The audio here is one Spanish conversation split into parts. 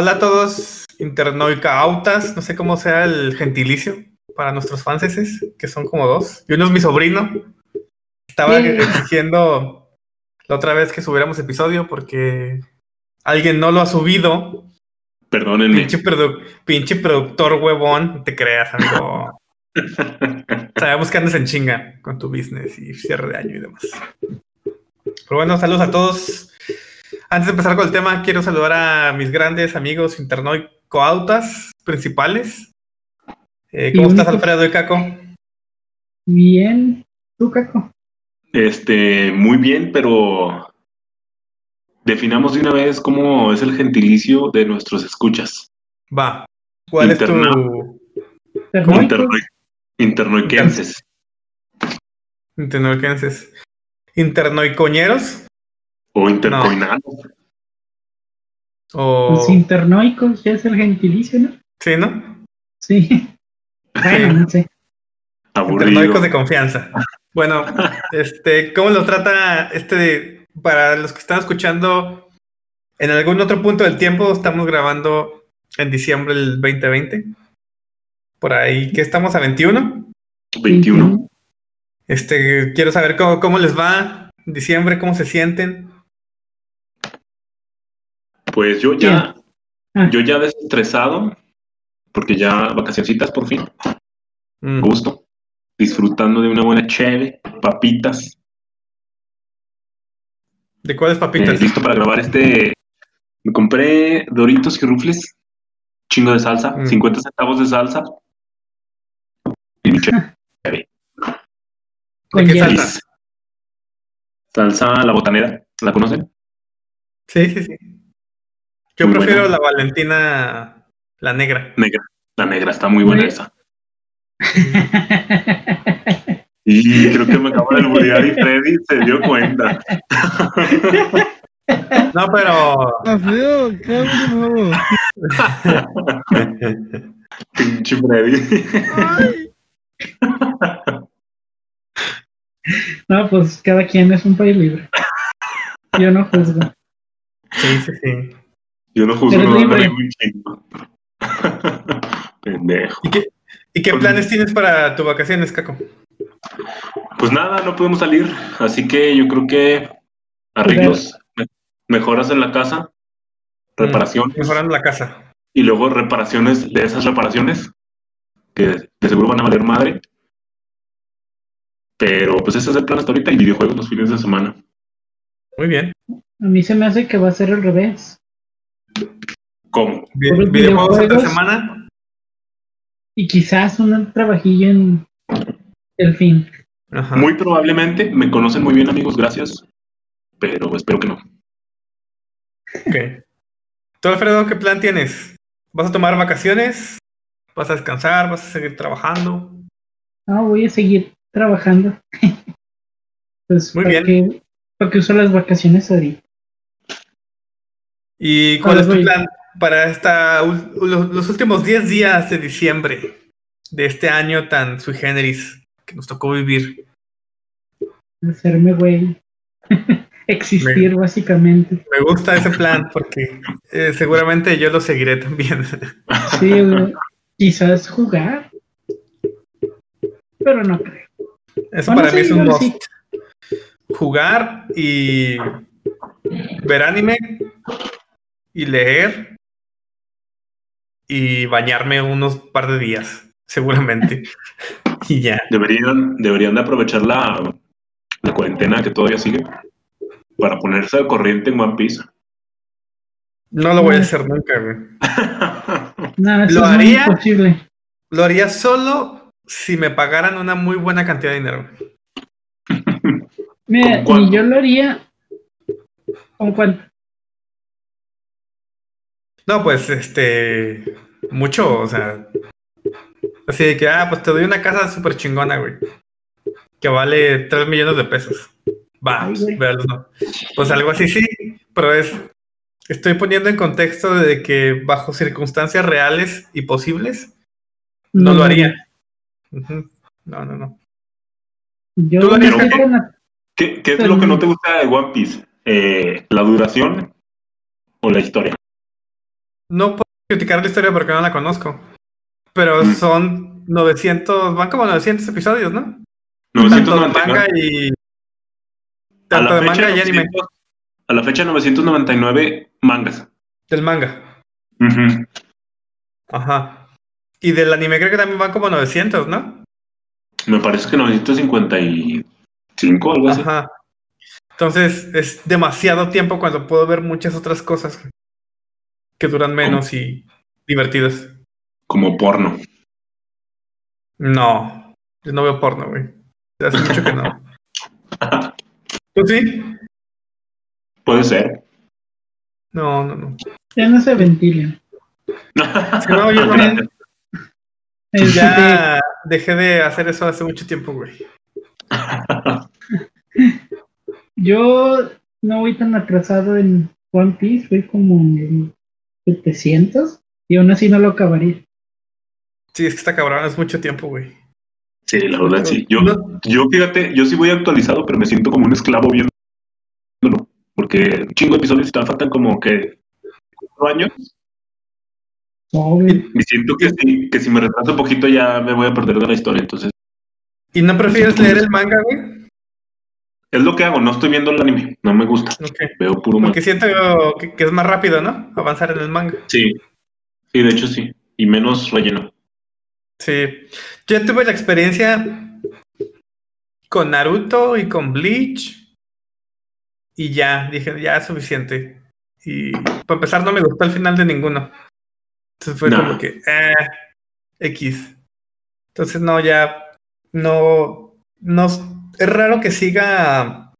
Hola a todos, internauicautas, no sé cómo sea el gentilicio para nuestros fanses, que son como dos. Y uno es mi sobrino. Estaba exigiendo la otra vez que subiéramos episodio porque alguien no lo ha subido. Perdónenme. Pinche, produ- pinche productor huevón, te creas, amigo. Sabemos que andas en chinga con tu business y cierre de año y demás. Pero bueno, saludos a todos. Antes de empezar con el tema, quiero saludar a mis grandes amigos internoicoautas principales. Eh, ¿Cómo Y estás. Alfredo y Caco? Bien. ¿Tú, Caco? Este, muy bien, pero definamos de una vez cómo es el gentilicio de nuestros escuchas. Va. ¿Cuál es tu...? ¿Ternoicos? Internoi- Internoiquenses. Internoiquenses. ¿Internoicoñeros? O intercoinanos. O... Los internoicos, ya es el gentilicio, ¿no? Sí, ¿no? Sí. Bueno, no sé. Aburrido. Internoicos de confianza. Bueno, este, ¿cómo lo trata este de- para los que están escuchando en algún otro punto del tiempo? Estamos grabando en diciembre del 2020. Por ahí, que estamos a 21. 21. Este, quiero saber cómo, cómo les va en diciembre, cómo se sienten. Pues yo ya, Ah. yo ya desestresado, porque ya vacacioncitas por fin, Mm. gusto, disfrutando de una buena cheve, papitas, ¿De cuáles eh, papitas? listo para grabar este. Me compré Doritos y Rufles, chingo de salsa, Mm. 50 centavos de salsa. Y mi cheve. Qué salsa? Salsa la botanera, ¿la conocen? Sí, sí, sí. Yo Muy prefiero buena. la Valentina, la negra. Negra. La negra está muy buena esa. Y creo que me acabo de alburear y Freddy se dio cuenta. No, pero. Pinche Freddy. No, pues cada quien es un país libre. Yo no juzgo. sí, sí, sí. Yo no juzgo, no, chingo. Pendejo. ¿Y qué, y qué planes tienes para tus vacaciones, Caco? Pues nada, no podemos salir, así que yo creo que arreglos, me- mejoras en la casa, reparaciones Mejorando la casa. y luego reparaciones de esas reparaciones que de seguro van a valer madre. Pero pues ese es el plan hasta ahorita y videojuegos los fines de semana. Muy bien. A mí se me hace que va a ser al revés. ¿Cómo? Videojuegos esta semana. Y quizás un trabajillo en el fin. Ajá. Muy probablemente, me conocen muy bien amigos, gracias. Pero espero que no. Ok. ¿Tú, Alfredo, qué plan tienes? ¿Vas a tomar vacaciones? ¿Vas a descansar? ¿Vas a seguir trabajando? No, voy a seguir trabajando. pues Muy ¿para bien. qué- ¿Para qué uso las vacaciones ahorita? ¿Y cuál es tu plan para esta, los, los últimos 10 días de diciembre de este año tan sui generis que nos tocó vivir? Hacerme güey. Existir, básicamente. Me gusta ese plan porque eh, seguramente yo lo seguiré también. Sí, güey. quizás jugar. Pero no creo. Eso Bueno, para mí es un sí. must. Jugar y ver anime y leer y bañarme unos par de días, seguramente. y ya. Deberían, deberían de aprovechar la, la cuarentena que todavía sigue para ponerse al corriente en One Piece. No lo voy a hacer nunca, güey. No, eso Lo es haría. imposible. Lo haría solo si me pagaran una muy buena cantidad de dinero. Mira, ni yo lo haría. ¿Con cuánto? No, pues, este, mucho, o sea, así de que, ah, pues te doy una casa súper chingona, güey, que vale 3 millones de pesos. Va, Ay, pues, ¿no? Pues algo así sí, pero es, estoy poniendo en contexto de que bajo circunstancias reales y posibles, no, lo haría. No, no, no. Yo ¿Tú lo harías, no qué es lo que no te gusta de One Piece? Eh, ¿La duración o la historia? No puedo criticar la historia porque no la conozco. Pero son 900, van como 900 episodios, ¿no? Tanto de 999. manga y. Tanto la, de manga y anime. 900 a la fecha 999 mangas. Del manga. Ujú. Ajá. Y del anime creo que también van como 900, ¿no? Me parece que 955 algo así. Ajá. Entonces es demasiado tiempo cuando puedo ver muchas otras cosas que duran menos y divertidas. Como porno. No, yo no veo porno, güey. Hace mucho que no. ¿Tú sí? Puede ser. No, no, no. Ya no se ventilan. Sí, no, yo no. Ya dejé de hacer eso hace mucho tiempo, güey. Yo no voy tan atrasado en One Piece, voy como en el 700 y aún así no lo acabaría. Sí, es que está cabrón, es mucho tiempo, güey. Sí, la verdad sí. Yo, No- yo fíjate, yo sí voy actualizado, pero me siento como un esclavo viéndolo. Porque un chingo de episodios y te faltan como que cuatro años. No. Y siento que si, que si me retraso un poquito ya me voy a perder de la historia. Entonces, ¿Y no prefieres leer el manga, güey? Es lo que hago. No estoy viendo el anime. No me gusta. Veo puro manga. Porque siento que, que es más rápido, ¿no? Avanzar en el manga. Sí. Sí, de hecho sí. Y menos relleno. Sí. Yo tuve la experiencia con Naruto y con Bleach. Y ya, dije, ya es suficiente. Y para empezar, no me gustó el final de ninguno. Entonces fue No. como que, eh, X. Entonces, no, ya, no, no, es raro que siga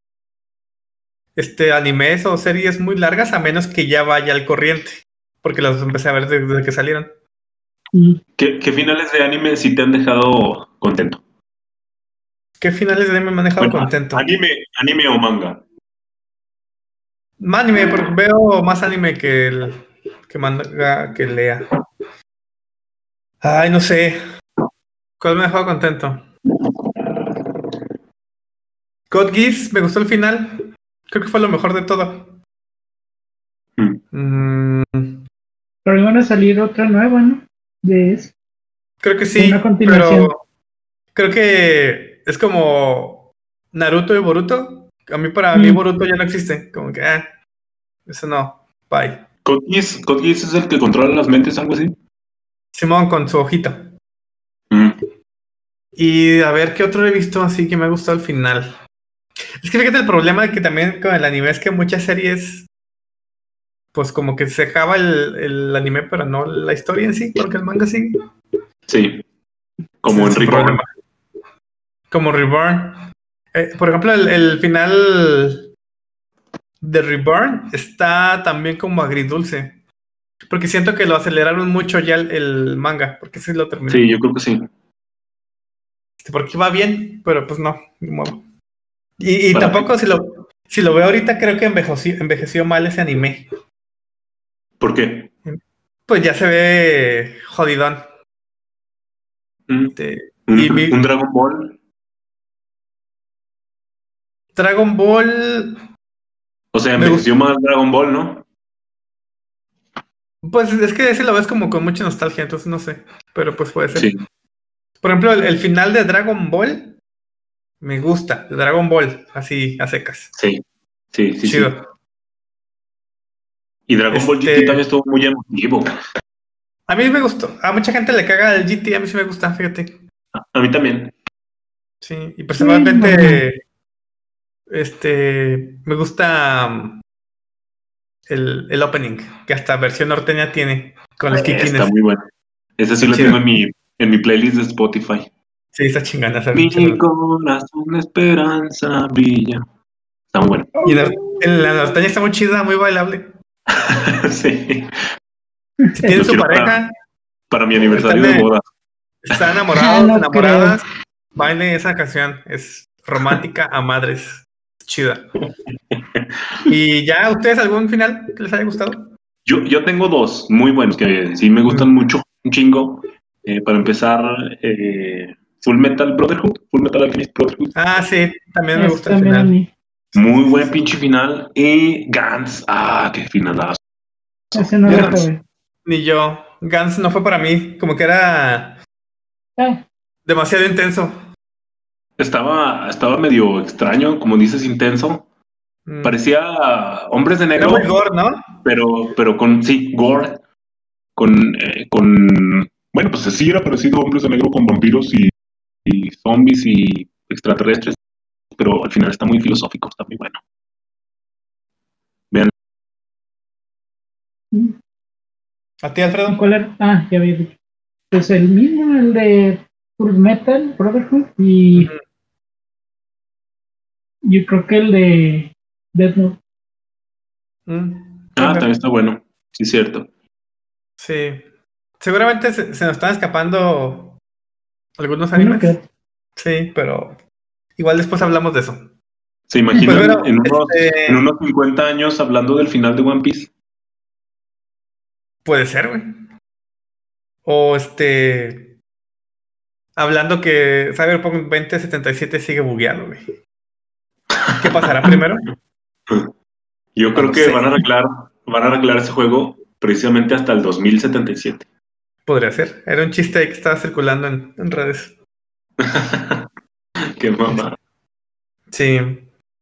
este animes o series muy largas a menos que ya vaya al corriente. Porque las empecé a ver desde, que salieron. Mm. ¿Qué, qué finales de anime sí te han dejado contento? ¿Qué finales de anime me han dejado Bueno, contento? Anime, anime o manga. Anime, porque veo más anime que el que manga que lea. Ay, no sé. ¿Cuál me ha dejado contento? God Geass, me gustó el final. Creo que fue lo mejor de todo. Mm. Mm, Pero iban a salir otra nueva, ¿no? De eso. creo que sí, Una continuación. pero creo que es como Naruto y Boruto. A mí para mí Mm. Boruto ya no existe. Como que, ah, eso no. Bye. Geass Geass es el que controla las mentes, algo así. Simón con su hojita. Mm. Y a ver qué otro he visto así que me ha gustado al final. Es que fíjate el problema de que también con el anime es que muchas series, pues como que se acaba el, el anime, pero no la historia en sí, porque el manga sigue. Sí. Como en Reborn. problema. Como Reborn. Eh, por ejemplo, el, el final de Reborn está también como agridulce. Porque siento que lo aceleraron mucho ya el, el manga, porque sí lo terminó. Sí, yo creo que sí. porque va bien, pero pues no, ni modo. Y, tampoco si lo, si lo veo ahorita creo que envejeció, envejeció mal ese anime. ¿Por qué? Pues ya se ve jodidón. Mm. Este, Un, Y vi- un Dragon Ball. Dragon Ball, O sea, envejeció más Dragon Ball, ¿no? pues es que ese lo ves como con mucha nostalgia, entonces no sé, pero pues puede ser. Sí. Por ejemplo, el, el final de Dragon Ball me gusta, Dragon Ball, así a secas. Sí. Sí, sí, sí. Y Dragon Ball Este- GT también estuvo muy emotivo. A mí me gustó. A mucha gente le caga el GT, a mí sí me gusta, fíjate. A mí también. Sí, y personalmente, este, me gusta um, el, el opening, que hasta versión norteña tiene, con los Está kikines. muy bueno. Ese sí Está lo chido. tengo en mi, en mi playlist de Spotify. Sí, está chingana esa Mi corazón de esperanza brilla. Está muy bueno. Y la, en la norteña está muy chida, muy bailable. sí. Si su quiero pareja, Para mi aniversario de boda. están enamorados, no enamoradas, bailen esa canción. Es romántica a madres. Chida. ¿Y ya ustedes algún final que les haya gustado? Yo, yo tengo dos muy buenos que sí me gustan mucho, un chingo. Eh, para empezar, eh, Full Metal Brotherhood, Full Metal Alchemist Brotherhood. Ah, sí, también me Ese gusta el también final. Muy buen pinche final. Y Gantz, ah, qué finalazo. Ese no lo. Ni yo. Gans no fue para mí. Como que era Ah, demasiado intenso. Estaba, estaba medio extraño, como dices, intenso. Mm. Parecía hombres de Era negro, muy gore, ¿no? pero, pero con, sí, gore. Con, eh, con, bueno, pues sí era parecido a hombres de negro con vampiros y, y zombies y extraterrestres, pero al final está muy filosófico, está muy bueno. Vean, ¿A ti, Alfredo? ¿Cuál era? Ah, ya había dicho. Pues el mismo, el de Full Metal Brotherhood y yo creo que el de Death Note. Mm. ah, también está bueno, sí, cierto. Sí. Seguramente se, se nos están escapando algunos Uno animes. Sí, pero igual después hablamos de eso. ¿Se imaginan Pues bueno, en, unos, este- en unos 50 años hablando del final de One Piece? Puede ser, güey. O este. Hablando que Cyberpunk 2077 sigue bugueado, güey. ¿Qué pasará primero? Yo creo No que sé. van a arreglar, van a arreglar ese juego precisamente hasta el 2077. Podría ser. Era un chiste que estaba circulando en, en redes. Qué mamá. Sí.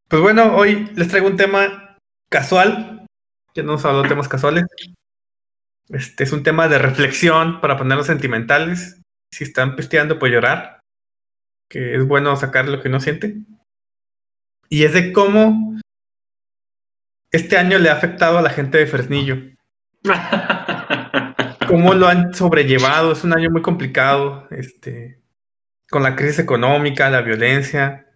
Pues bueno, hoy les traigo un tema casual. Ya no hemos hablado de temas casuales. Este es un tema de reflexión para ponerlos sentimentales. Si están pisteando, pues llorar. Que es bueno sacar lo que uno siente. Y es de cómo este año le ha afectado a la gente de Fresnillo. Cómo lo han sobrellevado. Es un año muy complicado. Este, con la crisis económica, la violencia,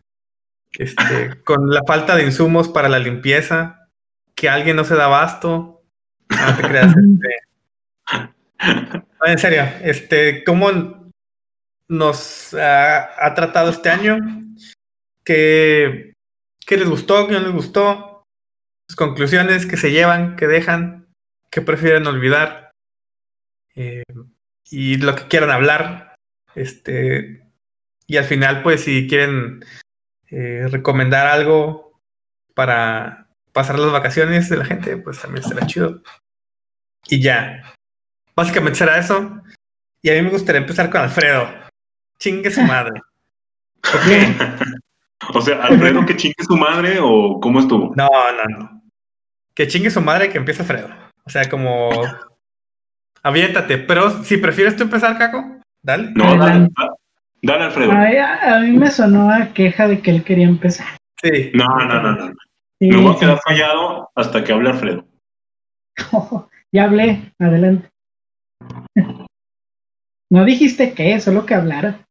este, con la falta de insumos para la limpieza, que alguien no se da abasto. No te creas. este. En serio, este, ¿cómo nos ha, ha tratado este año? ¿Qué, ¿Qué les gustó? ¿Qué no les gustó? Sus conclusiones, que se llevan, que dejan, que prefieren olvidar. Eh, y lo que quieran hablar. Este, y al final, pues, si quieren eh, recomendar algo para pasar las vacaciones de la gente, pues también será chido. Y ya. Básicamente será eso. Y a mí me gustaría empezar con Alfredo. Chingue su madre. O sea, Alfredo que chingue su madre o cómo estuvo. No, no, no. Que chingue su madre que empiece Alfredo. O sea, como. Aviéntate. Pero si prefieres tú empezar, Caco, dale. No, dale, dale, Alfredo. Ay, a, a mí me sonó a queja de que él quería empezar. Sí. No, no, no, no. Sí, Me voy a sí, quedar callado hasta que hable Alfredo. ya hablé, adelante. No dijiste qué, solo que hablara.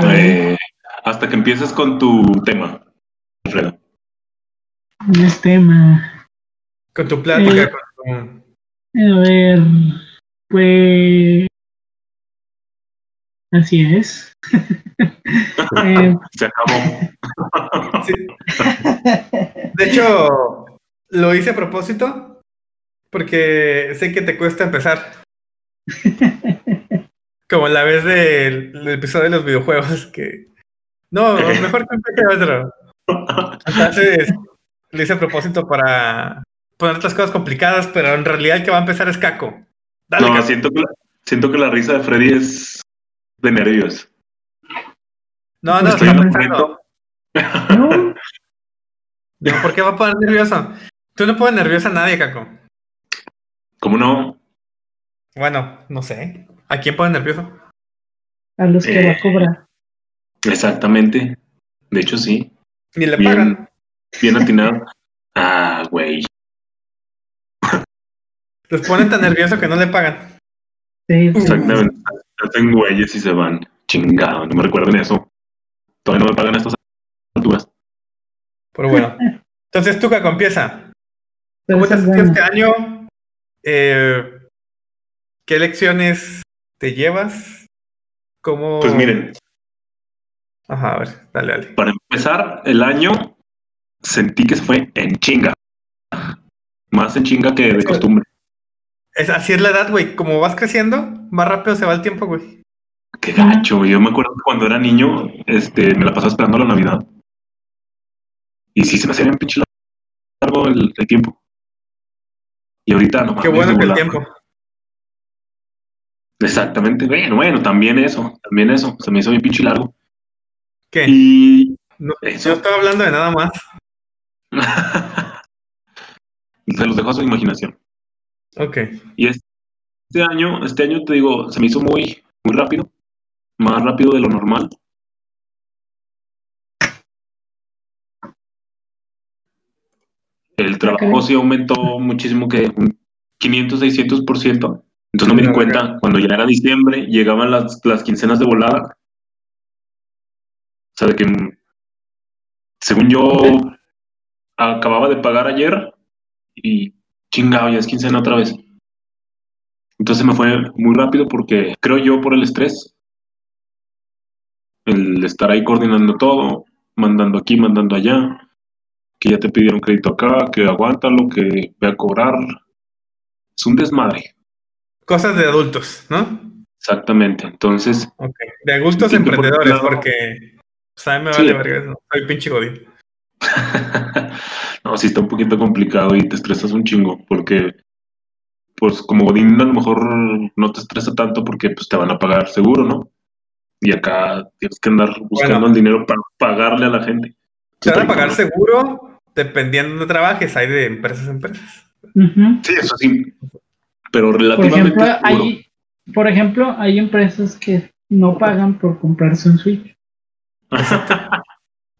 Eh, hasta que empieces con tu tema, Alfredo. No es tema. Con tu plática, Eh. con tu- A ver, pues. Así es. Eh, Se acabó. Sí. De hecho, lo hice a propósito porque sé que te cuesta empezar. Como la vez del, del episodio de los videojuegos que... No, mejor que empiece otro. Entonces, lo hice a propósito para poner otras cosas complicadas, pero en realidad el que va a empezar es Caco. Dale, no, siento que, la, siento que la risa de Freddy es de nervios. No, no, Estoy está pensando. no, No, ¿Por qué va a poner nervioso? Tú no pones nervioso a nadie, Caco. ¿Cómo no? Bueno, no sé. ¿A quién pone nervioso? a los que va a cobrar. Exactamente. De hecho, sí. Ni le Bien. pagan. Bien atinado. Ah, güey. Los ponen tan nerviosos que no le pagan. Sí, sí. Exactamente. Hacen güeyes y se van. Chingado, no me recuerden eso. Todavía no me pagan estas alturas. Pero bueno. Entonces tú, Caco, empieza. Pero ¿Cómo te sentido este año? Eh, ¿Qué lecciones te llevas? ¿Cómo...? Pues miren, Ajá, a ver, dale, dale. para empezar el año, sentí que se fue en chinga. Más en chinga que de costumbre. Es, así es la edad, güey. Como vas creciendo, más rápido se va el tiempo, güey. Qué gacho. Yo me acuerdo que cuando era niño, este, me la pasaba esperando la Navidad. Y sí se me hacía bien pinche largo el, el tiempo. Y ahorita no Qué bueno que el tiempo. Exactamente. Bueno, bueno, también eso, también eso. Se me hizo bien pinche largo. ¿Qué? Y No, Eso. yo estaba hablando de nada más. se los dejo a su imaginación. Ok. Y este año, este año te digo, se me hizo muy, muy rápido. Más rápido de lo normal. El trabajo sí aumentó muchísimo, que un 500, 600%. Entonces no me di cuenta, cuando ya era diciembre, llegaban las, las quincenas de volada. O sea, de que, según yo, acababa de pagar ayer y chingado, ya es quincena otra vez. Entonces me fue muy rápido porque creo yo por el estrés, el estar ahí coordinando todo, mandando aquí, mandando allá, que ya te pidieron crédito acá, que aguántalo, que ve a cobrar. Es un desmadre, Cosas de adultos, ¿no? exactamente. Entonces. De adultos Sí, por emprendedores, lado- porque. O sea, me Sí. vale verga eso. Soy pinche godín. no, sí está un poquito complicado y te estresas un chingo, porque, pues como Godín a lo mejor no te estresa tanto porque pues te van a pagar seguro, ¿no? Y acá tienes que andar buscando Bueno. el dinero para pagarle a la gente. Te van a pagar seguro dependiendo de donde trabajes. Hay de empresas a empresas. Sí, eso sí. Pero Por relativamente ejemplo, seguro. hay, por ejemplo, hay empresas que no pagan por comprarse un Switch.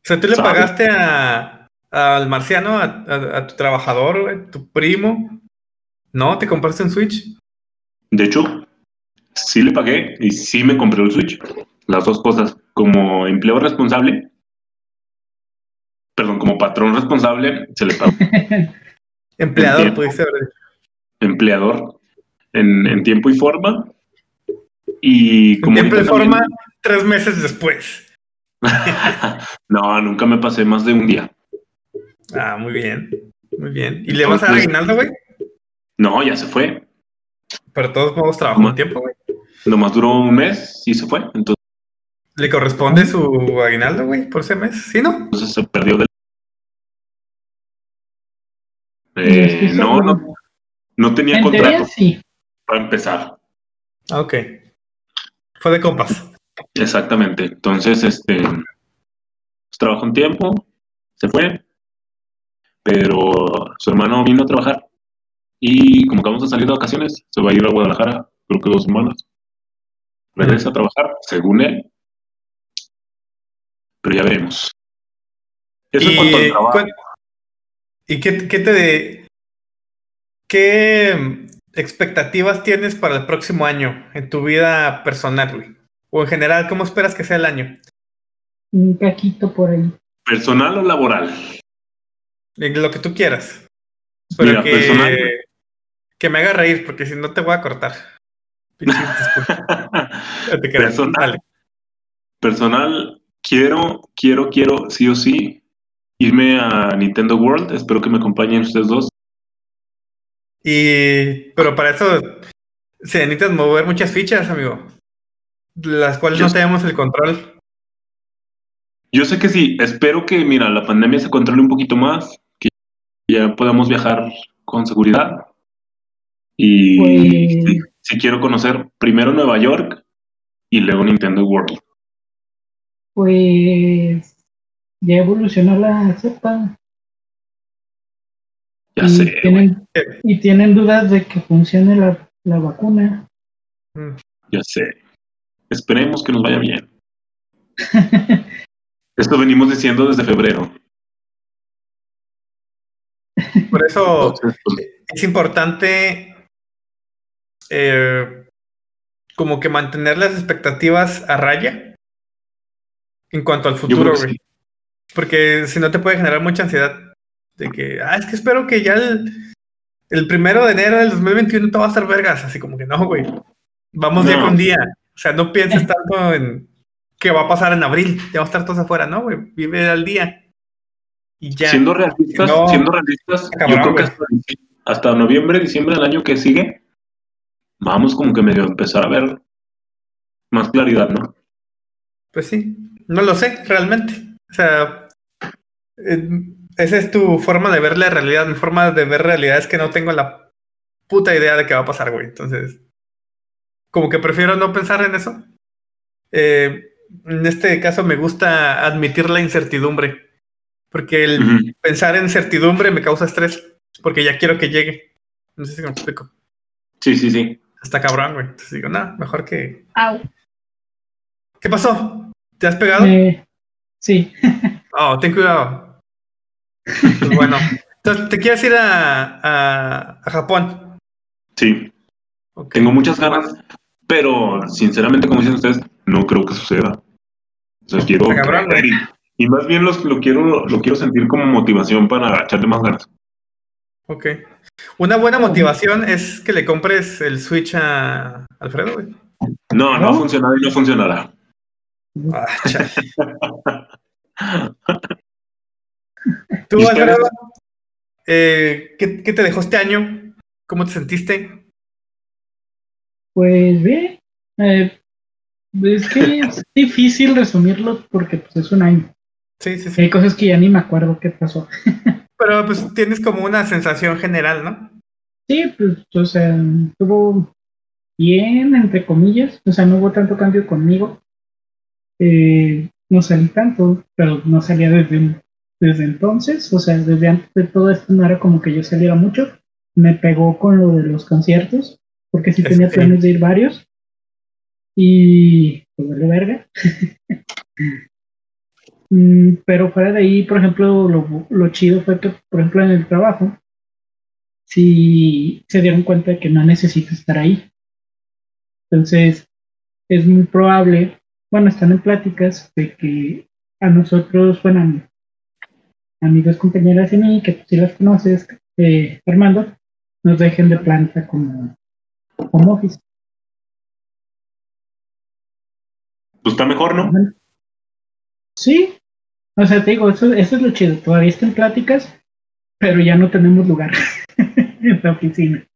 O sea, tú le pagaste a, al marciano, a, a- a tu trabajador, güey, tu primo. ¿No? ¿Te compraste un Switch? De hecho, sí le pagué y sí me compré el Switch. Las dos cosas. Como empleo responsable, perdón, como patrón responsable, se le pagó. Empleador, Entiendo. pudiste haber empleador en, en tiempo y forma. Y En como tiempo y también- forma, tres meses después. no, nunca me pasé más de un día. Ah, muy bien. Muy bien. ¿Y le vas a dar Entonces- aguinaldo, güey? No, ya se fue. Pero de todos modos trabajó un tiempo, güey. Nomás duró un mes y se fue. Entonces ¿Le corresponde su aguinaldo, güey, por ese mes? ¿Sí, no? se perdió del... Eh, no, no, no tenía En teoría contrato sí. para empezar. Ah, ok. Fue de compas. Exactamente. Entonces, este, pues, trabajó un tiempo, se fue, pero su hermano vino a trabajar y como acabamos de salir de vacaciones, se va a ir a Guadalajara, creo que dos semanas. Regresa a trabajar, según él, pero ya veremos. Eso en cuanto al trabajo. ¿y qué, qué te... ¿Qué mm, expectativas tienes para el próximo año en tu vida personal, güey? O en general, ¿cómo esperas que sea el año? Un caquito por ahí. ¿Personal o laboral? En Lo que tú quieras. Pero Mira, que, personal. que me haga reír, porque si no te voy a cortar. Te. Personal. Dale. Personal, quiero, quiero, quiero, sí o sí, irme a Nintendo World. Espero que me acompañen ustedes dos. Y, pero para eso se necesitan mover muchas fichas, amigo. Las cuales Yo no sé. tenemos el control. Yo sé que sí, espero que, mira, la pandemia se controle un poquito más, que ya podamos viajar con seguridad. Y Pues- sí, sí quiero conocer primero Nueva York y luego Nintendo World. Pues ya evolucionó la cepa. Ya y, sé, tienen, y tienen dudas de que funcione la, la vacuna. Mm. ya sé. Esperemos que nos vaya bien. Esto venimos diciendo desde febrero. Por eso Entonces, pues, es importante eh, como que mantener las expectativas a raya en cuanto al futuro, sí. Porque si no te puede generar mucha ansiedad de que, ah, es que espero que ya el, el primero de enero del 2021 todo va a estar vergas. Así como que no, güey. Vamos día No. con día. O sea, no pienses tanto en qué va a pasar en abril. Ya vamos a estar todos afuera, ¿no, güey? Vive al día. Y ya. Siendo realistas, No. siendo realistas, Cabrón, yo creo que hasta, hasta noviembre, diciembre del año que sigue, vamos como que medio a empezar a ver más claridad, ¿no? Pues sí, no lo sé realmente. O sea, eh, esa es tu forma de ver la realidad. Mi forma de ver realidad es que no tengo la puta idea de qué va a pasar, güey. Entonces, como que prefiero no pensar en eso. Eh, en este caso me gusta admitir la incertidumbre, porque el pensar en certidumbre me causa estrés, porque ya quiero que llegue. No sé si me explico. Sí, sí, sí. Está cabrón, güey. Entonces digo, no, mejor que... Au. ¿Qué pasó? ¿Te has pegado? Eh, sí, Oh, ten cuidado. Pues bueno, entonces te quieres ir a, a, a Japón. Sí. Tengo muchas ganas, pero sinceramente, como dicen ustedes, no creo que suceda. O sea, quiero y, y más bien los, lo quiero lo quiero sentir como motivación para echarle más ganas. Ok. Una buena motivación es que le compres el Switch a Alfredo, güey. No, no ha funcionado y no funcionará. Ah. Tú, ¿Y Alfredo, eh, ¿qué, qué te dejó este año? ¿Cómo te sentiste? Pues bien. Eh, es que es difícil resumirlo porque pues, es un año. Sí, sí, sí. Hay cosas que ya ni me acuerdo qué pasó. Pero pues tienes como una sensación general, ¿no? Sí, pues, o sea, estuvo bien, entre comillas. O sea, no hubo tanto cambio conmigo. Eh, no salí tanto, pero no salía desde, desde entonces. O sea, desde antes de todo esto no era como que yo saliera mucho. Me pegó con lo de los conciertos, porque sí tenía Este. planes de ir varios. Y pues vale verga. Mm, pero fuera de ahí, por ejemplo, lo, lo chido fue que, por ejemplo, en el trabajo, sí se dieron cuenta de que no necesito estar ahí. Entonces, es muy probable, bueno, están en pláticas de que a nosotros, bueno, amigos, compañeras y mí, que tú sí las conoces, eh, Armando, nos dejen de planta como, como office. Pues está mejor, ¿no? Sí, o sea, te digo, eso, eso es lo chido. Todavía están pláticas, pero ya no tenemos lugar en la oficina. ya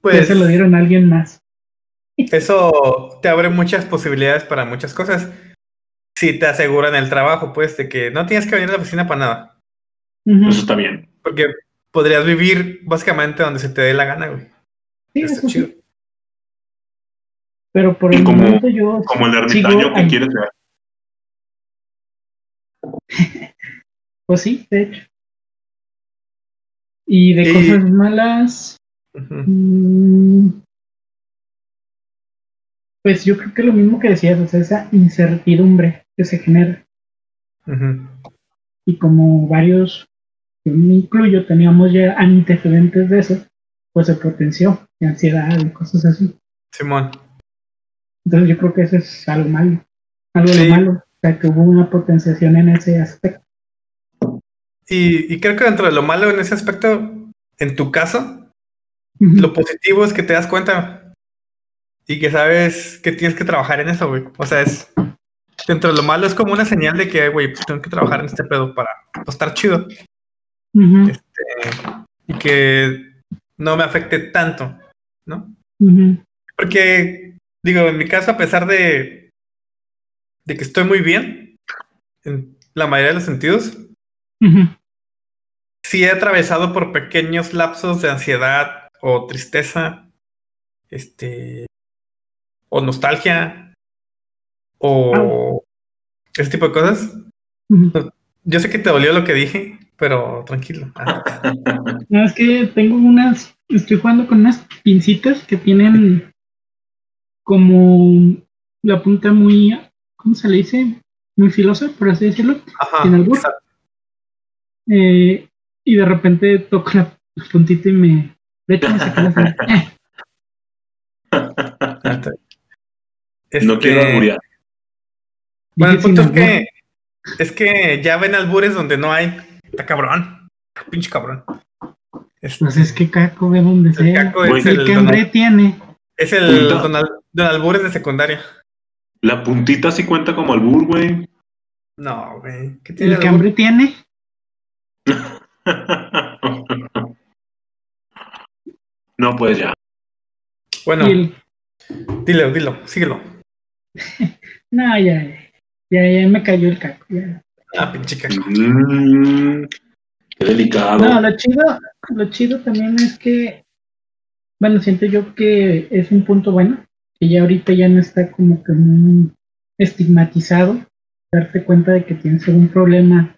Pues se lo dieron a alguien más. eso te abre muchas posibilidades para muchas cosas. Si te aseguran el trabajo, pues, de que no tienes que venir a la oficina para nada. Eso está bien. Porque podrías vivir básicamente donde se te dé la gana, güey. Sí, Está eso sí. chido. Pero por el como- momento yo Como el ermitaño que ahí. quiere ser. Pues sí, de hecho. Y de cosas malas, mm, pues yo creo que lo mismo que decías, o sea, esa incertidumbre que se genera. Y como varios, yo me incluyo, teníamos ya antecedentes de eso, pues se potenció, de ansiedad y cosas así. Simón. Entonces yo creo que eso es algo malo, algo de malo, o sea, que hubo una potenciación en ese aspecto. Y, y creo que dentro de lo malo en ese aspecto, en tu caso, lo positivo es que te das cuenta y que sabes que tienes que trabajar en eso, güey. O sea, es dentro de lo malo es como una señal de que, güey, pues tengo que trabajar en este pedo para pues, estar chido Ujú, y que no me afecte tanto, ¿no? Porque, digo, en mi caso, a pesar de, de que estoy muy bien en la mayoría de los sentidos, ujú. sí he atravesado por pequeños lapsos de ansiedad o tristeza, este, o nostalgia, o ese tipo de cosas. Yo sé que te dolió lo que dije, pero tranquilo. Ah, No, es que tengo unas, estoy jugando con unas pincitas que tienen como la punta muy, ¿cómo se le dice? Muy filosa, por así decirlo. Ajá, ¿Sin albur? exacto. Eh, y de repente toco la, la puntita y me, de hecho me saca la. Eh, Ahorita. No Este, quiero alburear. Bueno, el punto es que, es que ya ven albures donde no hay. Está cabrón. Pinche cabrón. Este, Pues es que Caco ve donde el sea. caco es El el, que hambre tiene. es el Punta. don, Al- don albures de secundaria. La puntita sí cuenta como albur, güey. No, güey. ¿Qué tiene El que hambre tiene. no, pues ya. Bueno, el, dilo, dilo, síguelo. no, ya, ya, ya me cayó el caco. ya. Ah, pinche caco. Mm, qué delicado. No, lo chido, lo chido también es que, bueno, siento yo que es un punto bueno, que ya ahorita ya no está como que muy estigmatizado, darte cuenta de que tienes algún problema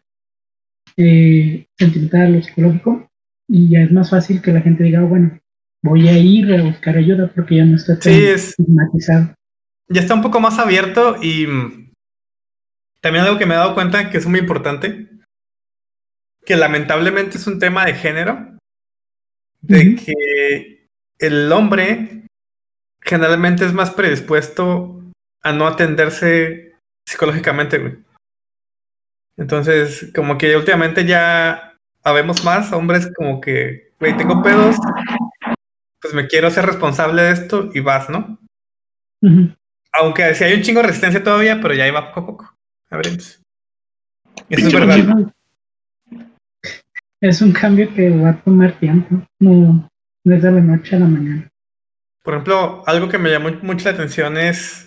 eh, sentimental o psicológico, y ya es más fácil que la gente diga, bueno, voy a ir a buscar ayuda porque ya no está tan Sí, es- estigmatizado. ya está un poco más abierto y mm, también algo que me he dado cuenta que es muy importante, que lamentablemente es un tema de género, de que el hombre generalmente es más predispuesto a no atenderse psicológicamente, güey. Entonces, como que últimamente ya habemos más hombres como que, güey, tengo pedos, pues me quiero ser responsable de esto y vas, ¿no? Aunque si hay un chingo de resistencia todavía, pero ya va poco a poco. A ver, entonces. Eso es verdad. Es un cambio que va a tomar tiempo, no, no es de la noche a la mañana. Por ejemplo, algo que me llamó mucho la atención es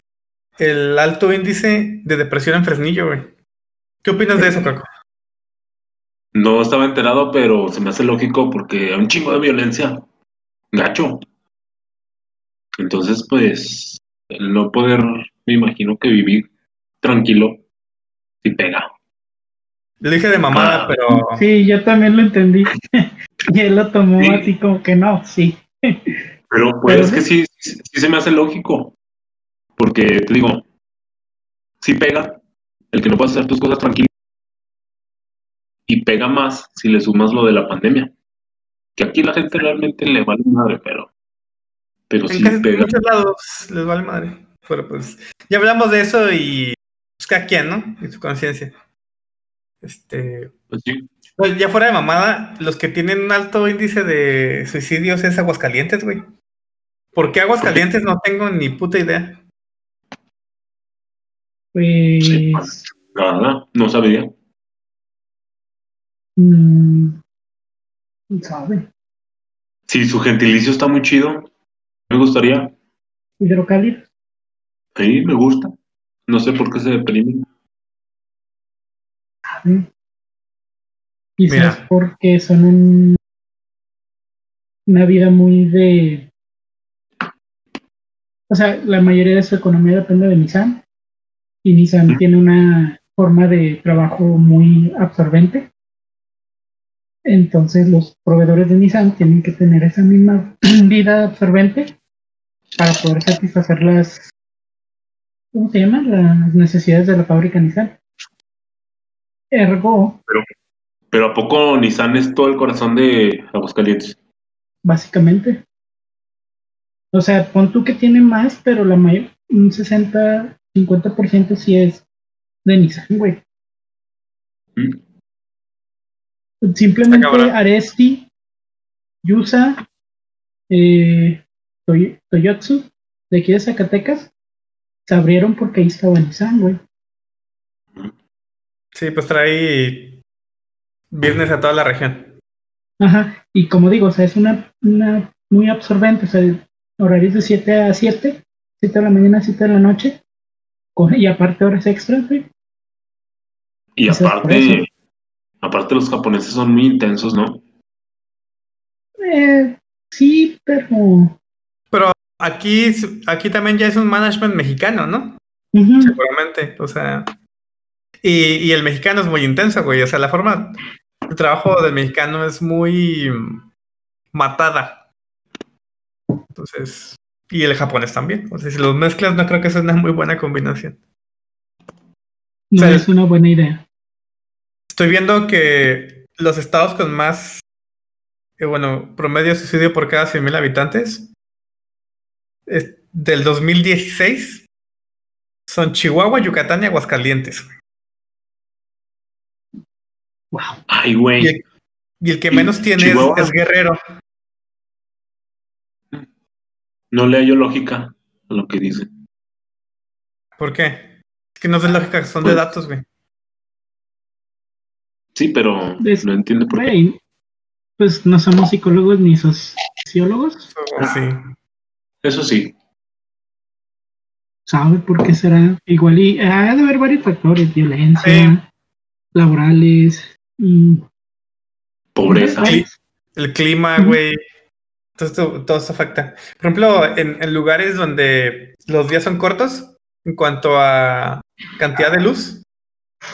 el alto índice de depresión en Fresnillo, güey. ¿Qué opinas de eso, Caco? No estaba enterado, pero se me hace lógico porque hay un chingo de violencia. Gacho. Entonces, pues, el no poder, me imagino que vivir tranquilo, sí pega. Lo dije de mamada, Ah. pero Sí, yo también lo entendí. y él lo tomó Sí. así como que no, sí. Pero pues Pero es que sí, sí, sí se me hace lógico. Porque te digo, sí pega el que no puedas hacer tus cosas tranquilo. Y pega más si le sumas lo de la pandemia. Que aquí la gente realmente le vale madre, pero. Pero en sí casi pega. muchos lados les vale madre. Pero pues, ya hablamos de eso y pues cada quien, ¿no? Y su conciencia. Este, Pues sí. pues, ya fuera de mamada, los que tienen un alto índice de suicidios es Aguascalientes, güey. ¿Por qué Aguascalientes? No tengo ni puta idea. Pues Sí. La verdad, no sabía. mm, quién sabe. Si su gentilicio está muy chido, me gustaría. Hidrocálido. Sí, me gusta. No sé por qué se deprimen. Quizás Mira. porque son un- una vida muy de. O sea, la mayoría de su economía depende de Nissan. Y Nissan tiene una forma de trabajo muy absorbente. Entonces, los proveedores de Nissan tienen que tener esa misma vida absorbente para poder satisfacer las. ¿Cómo se llama? Las necesidades de la fábrica Nissan. Ergo, Pero ¿a poco Nissan es todo el corazón de Aguascalientes? básicamente. O sea, pon tú que tiene más, pero la mayor, un 60, 50% sí es de Nissan, güey. ¿Mm? Simplemente. Aresti, Yusa, eh, Toy- Toyotsu, de aquí de Zacatecas, se abrieron porque ahí estaba Nissan, güey. Sí, pues trae business a toda la región. Ajá, y como digo, o sea, es una, una muy absorbente, o sea, horarios de 7 a 7, 7 de la mañana, 7 de la noche, con, y aparte horas extras, güey. Y aparte, aparte los japoneses son muy intensos, ¿no? Eh, sí, pero... Aquí, aquí también ya es un management mexicano, ¿no? Seguramente. O sea. Y, y el mexicano es muy intenso, güey. O sea, la forma de trabajo del mexicano es muy matada. Entonces. Y el japonés también. O sea, si los mezclas, no creo que sea una muy buena combinación. no o sea, es una buena idea. Estoy viendo que los estados con más, eh, bueno, promedio de suicidio por cada 100.000 habitantes es del 2016 son Chihuahua, Yucatán y Aguascalientes. Wow. Ay, Y güey. el, y el que ¿Y menos tiene es, es Guerrero. No le hallo lógica a lo que dice. ¿Por qué? Es que no es lógica, son de Pues- datos, güey. Sí, pero Es- no entiendo por qué. Pues no somos psicólogos ni sociólogos. So, sí. Eso sí. ¿Sabe por qué será? Igual y ha de haber varios factores, violencia, Sí. laborales, mm, Pobreza. El clima, güey. Todo, todo eso afecta. Por ejemplo, en, en lugares donde los días son cortos, en cuanto a cantidad de luz,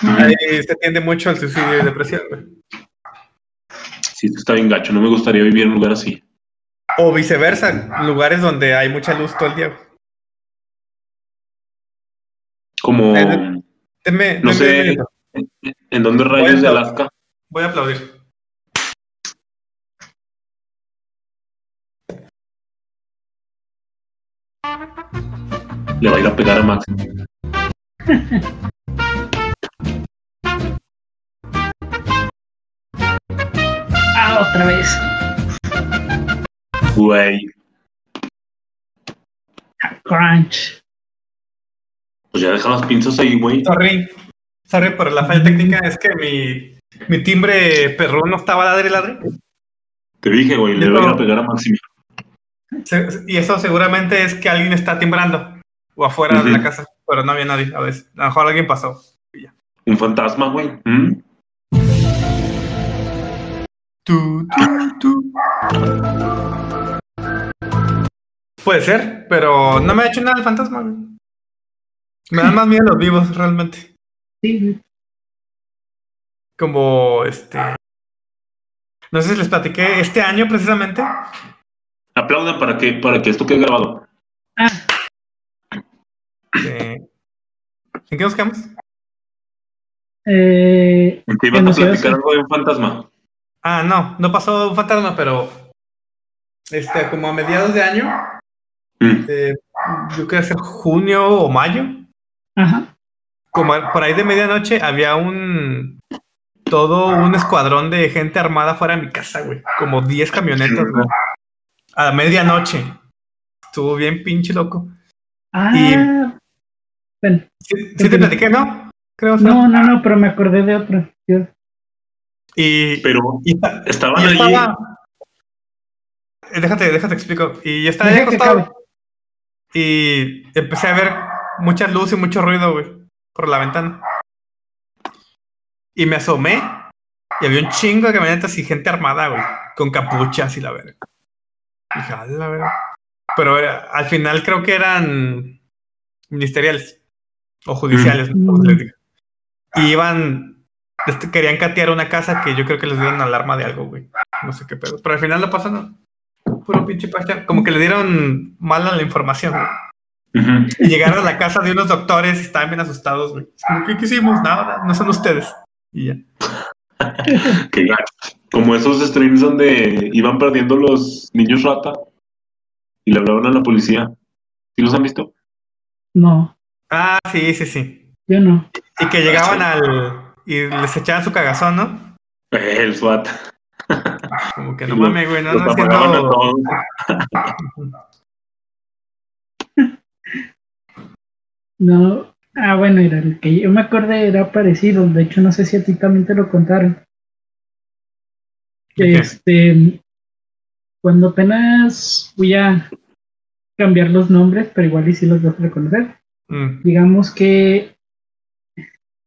ahí se tiende mucho al suicidio y depresión, güey. Sí, esto está bien gacho. No me gustaría vivir en un lugar así. O viceversa, lugares donde hay mucha luz todo el día. Como, Eh, no sé, en, dónde rayos de. Alaska. Voy a aplaudir. Le va a ir a pegar a Max. Ah, otra vez. Güey. Crunch. Pues ya deja las pinzas ahí, güey. Sorry. Sorry por la falla técnica. Es que mi, mi timbre perrón no estaba ladre ladre. Te dije, güey, le va a pegar a Maximiliano. Y eso seguramente es que alguien está timbrando. O afuera de la casa. Pero no había nadie. A veces. A lo mejor alguien pasó. Un fantasma, güey. ¿Mm? Tú, tú, tú. Puede ser, pero no me ha hecho nada el fantasma. güey. Me dan más miedo los vivos, realmente. Sí, Como este. No sé si les platiqué este año precisamente. Aplaudan para que, para que esto quede grabado. Ah, eh, ¿En qué nos quedamos? eh, Te iban a platicar algo de un fantasma. Ah, no, no pasó un fantasma, pero. Este, como a mediados de año. Mm. eh, yo creo que ser junio o mayo. ajá. como por ahí de medianoche había un todo un escuadrón de gente armada fuera de mi casa, güey. Como 10 camionetas, güey. A medianoche. Estuvo bien pinche loco. Ah, Y- bueno, Sí, sí te platiqué, ¿no? Creo, no, no, no, pero me acordé de otro. Yo- Y, Pero y, ta- estaban y allí. estaba... Eh, Déjate, déjate explico. Y yo estaba ahí acostado. Y empecé a ver mucha luz y mucho ruido, güey, por la ventana. Y me asomé y había un chingo de camionetas y gente armada, güey, con capuchas y la verga. Dije, "A la verga". Pero al final creo que eran ministeriales o judiciales, no les diga. Y iban, este, querían catear una casa que yo creo que les dieron alarma de algo, güey. No sé qué pedo. Pero al final no pasó nada. Puro pinche pacha. Como que le dieron mala la información, güey. Y llegaron a la casa de unos doctores y estaban bien asustados, güey. Es como, ¿qué, qué hicimos? Nada, no son ustedes. Y ya. Qué gacho. Como esos streams donde iban perdiendo los niños rata y le hablaban a la policía. ¿Sí los han visto? No, Ah, sí, sí, sí. yo no. Y que llegaban al. y les echaban su cagazón, ¿no? El SWAT. Como que no Los- mames, güey, no no a haciendo. todos. No. Ah, bueno, era el que yo me acordé, era parecido. De hecho, no sé si a ti también te lo contaron. ¿De qué? Este, cuando apenas voy a cambiar los nombres, pero igual y sí los vas a reconocer. Mm, Digamos que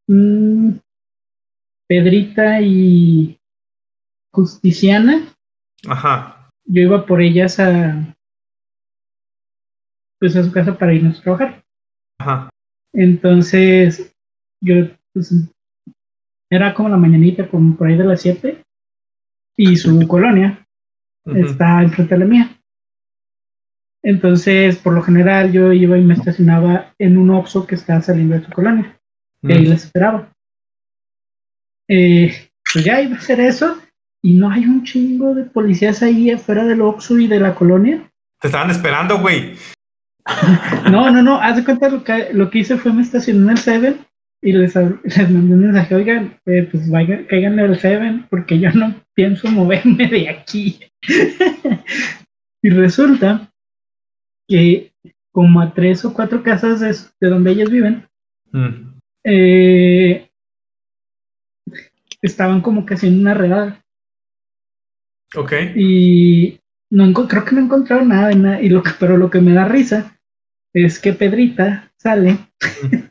mm, Pedrita y Justiciana, Ajá. yo iba por ellas a pues a su casa para irnos a trabajar. Ajá. Entonces, yo, pues, era como la mañanita, como por ahí de las 7, y su colonia está enfrente de la mía. Entonces, por lo general, yo iba y me estacionaba en un Oxxo que estaba saliendo de su colonia, y ahí mm. les esperaba. Eh, pues ya iba a hacer eso, y no hay un chingo de policías ahí afuera del Oxxo y de la colonia. Te estaban esperando, güey. No, no, no, haz de cuenta lo que, lo que hice fue me estacioné en el Seven y les, les mandé un mensaje, oigan, eh, pues vayan, caigan al Seven porque yo no pienso moverme de aquí. y resulta que como a tres o cuatro casas de, de donde ellos viven, Mm, eh, estaban como que haciendo una redada Ok. y no creo que no encontraron nada, de nada, y lo que, pero lo que me da risa es que Pedrita sale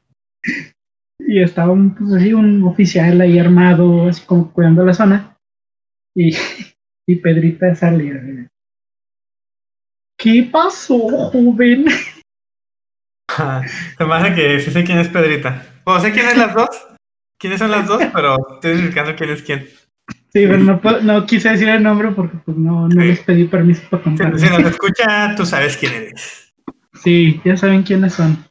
y estaba un, pues, así un oficial ahí armado, así como cuidando la zona, y, y Pedrita sale. eh, ¿Qué pasó, joven? Se me hace que sí sé quién es Pedrita. O sé quién es las dos. ¿Quiénes son las dos? Pero estoy explicando quién es quién. Sí, pero no, puedo- no quise decir el nombre porque pues, no, no Sí. les pedí permiso para Si, contarlo. si nos escucha, tú sabes quién eres. Sí, ya saben quiénes son.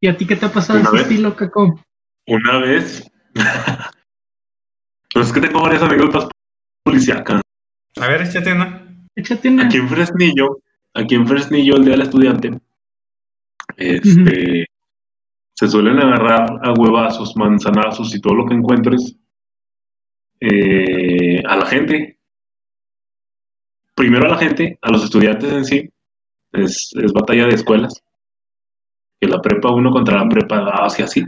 ¿Y a ti qué te ha pasado ese estilo, Caco? Una vez. Pues es que tengo varias anécdotas policíacas. A ver, échate una. Échate una. Aquí en Fresnillo, aquí en Fresnillo, el día del estudiante, este, se suelen agarrar a huevazos, manzanazos y todo lo que encuentres eh, a la gente. Primero a la gente, a los estudiantes en sí, es, es batalla de escuelas. Que la prepa uno contra la prepa y así.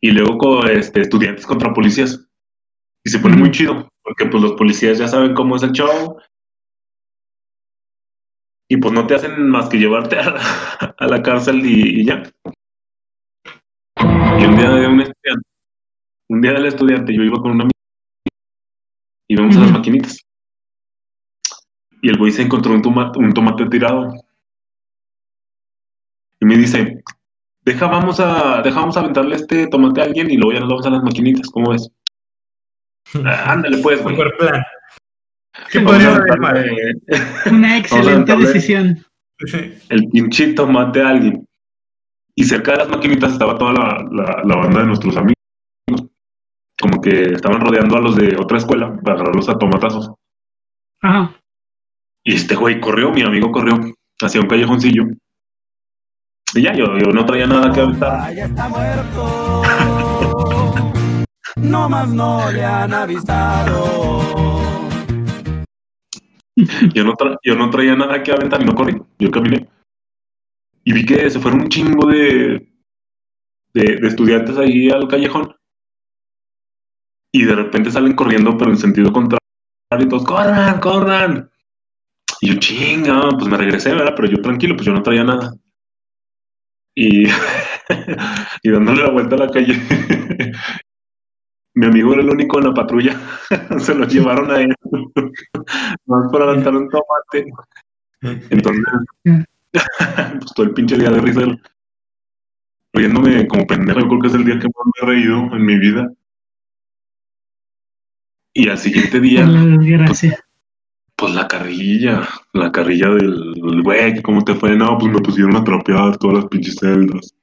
Y luego con este, estudiantes contra policías. Y se pone muy chido, porque pues los policías ya saben cómo es el show. Y pues no te hacen más que llevarte a la, a la cárcel y, y ya. Y un día de un estudiante, un día del estudiante, yo iba con una amiga y íbamos a las maquinitas. Y el güey se encontró un tomate, un tomate tirado. Y me dice, deja, vamos a, deja, vamos a aventarle este tomate a alguien y luego ya nos vamos a las maquinitas, ¿cómo ves? Ah, ándale pues, güey. Plan. Una excelente decisión. El pinche tomate a alguien. Y cerca de las maquinitas estaba toda la, la- la banda de nuestros amigos. Como que estaban rodeando a los de otra escuela para agarrarlos a tomatazos. Ajá. Y este güey corrió, mi amigo corrió hacia un callejoncillo. Y ya, yo, yo no traía nada que aventar. Ya está muerto. No más no le han avisado. Yo no, yo no traía nada que aventar y no corrí. Yo caminé. Y vi que se fueron un chingo de, de, de estudiantes ahí al callejón. Y de repente salen corriendo, pero en sentido contrario. Y todos, corran, corran. Y yo, chinga, pues me regresé, ¿verdad? Pero yo tranquilo, pues yo no traía nada. Y, y dándole la vuelta a la calle. Mi amigo era el único en la patrulla. Se lo llevaron a él. Más para aventar un tomate. Entonces, pues todo el pinche día de risa. Riéndome como pendejo. Yo creo que es el día que más me he reído en mi vida. Y al siguiente día, Por la desgracia. pues la carrilla. La carrilla del güey, ¿cómo te fue? No, pues me pusieron a trapear todas las pinches celdas.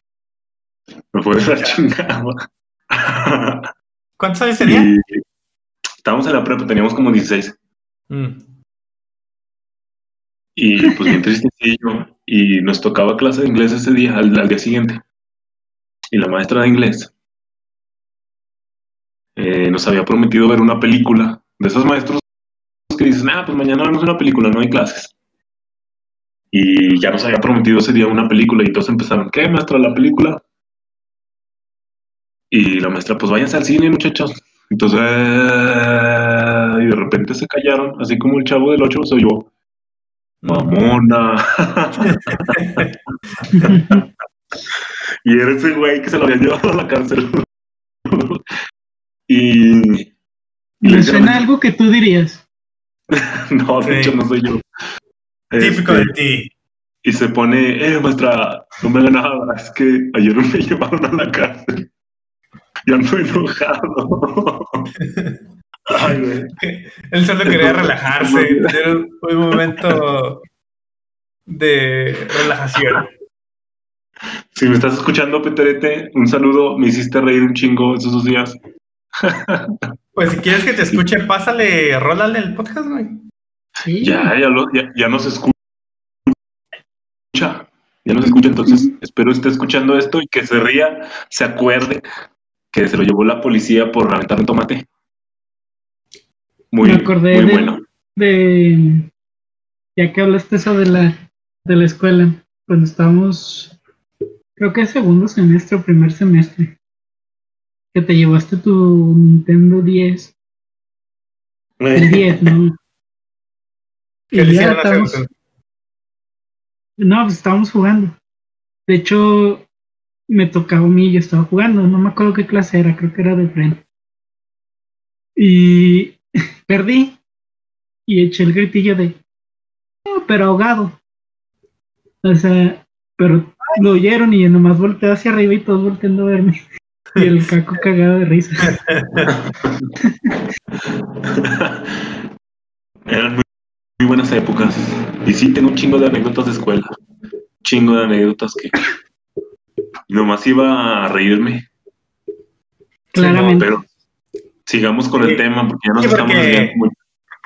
Me fue de la chingada. ¿Cuántos años tenía? Y estábamos en la prepa, teníamos como 16. Mm. Y pues bien tristecillo. Y nos tocaba clase de inglés ese día, al, al día siguiente. Y la maestra de inglés eh, nos había prometido ver una película. De esos maestros que dicen, ah, pues mañana vemos una película, no hay clases. Y ya nos había prometido ese día una película y todos empezaron, ¿qué maestra? ¿La película? Y la maestra, pues váyanse al cine, muchachos. Entonces, y de repente se callaron, así como el chavo del 8 se oyó. Mamona. y era ese güey que se lo había llevado a la cárcel. y. le suena algo que tú dirías. No, de Sí. hecho no soy yo. Típico Este, de ti. y se pone, eh, maestra, no me haga nada, es que ayer me llevaron a la cárcel. Ya ando enojado. Ay, güey. Él solo quería relajarse, tener un, un momento de relajación. Si me estás escuchando, Peterete, un saludo. Me hiciste reír un chingo esos dos días. Pues si quieres que te escuche, pásale, rólale el podcast, güey. Sí. Ya, ya, lo, ya, ya nos escucha. Ya nos escucha, entonces espero esté escuchando esto y que se ría, se acuerde que se lo llevó la policía por aventar un tomate. Muy, Me acordé muy de- bueno. de ya que hablaste eso de la de la escuela cuando estábamos creo que segundo semestre o primer semestre que te llevaste tu Nintendo 10 el 10 no no pues estábamos jugando de hecho me tocaba a mí yo estaba jugando no me acuerdo qué clase era creo que era de frente y perdí. Y eché el gritillo de, "No, pero ahogado. O sea, pero lo oyeron y nomás volteó hacia arriba y todos volteando a verme. Y el caco cagado de risa. Eran muy, muy buenas épocas. Y sí, tengo un chingo de anécdotas de escuela. Chingo de anécdotas que nomás iba a reírme. Claramente. Pero sigamos con el Sí. tema porque ya nos Sí, estamos desviando mucho.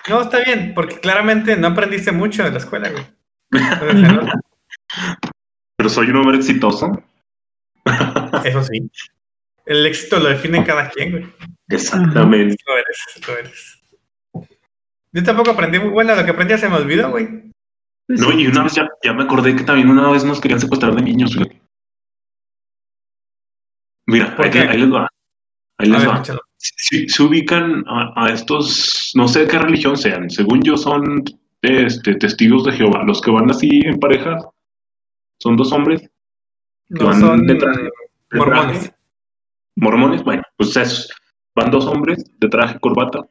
No, está bien, porque claramente no aprendiste mucho de la escuela, güey. ¿no? Pero soy un hombre exitoso. Eso sí. El éxito lo define cada quien, güey. Exactamente. Lo eres, lo eres. Yo tampoco aprendí muy bueno, lo que aprendí ya se me olvidó, güey. Pues No, y una vez ya, ya me acordé que también una vez nos querían secuestrar de niños. fíjate. Mira, ¿Por ahí, les va. Ahí les va. Si, se ubican a, a estos, no sé de qué religión sean, según yo son este, testigos de Jehová, los que van así en parejas, son dos hombres, que No van son de traje- de mormones. mormones, bueno, pues esos, van dos hombres de traje y corbata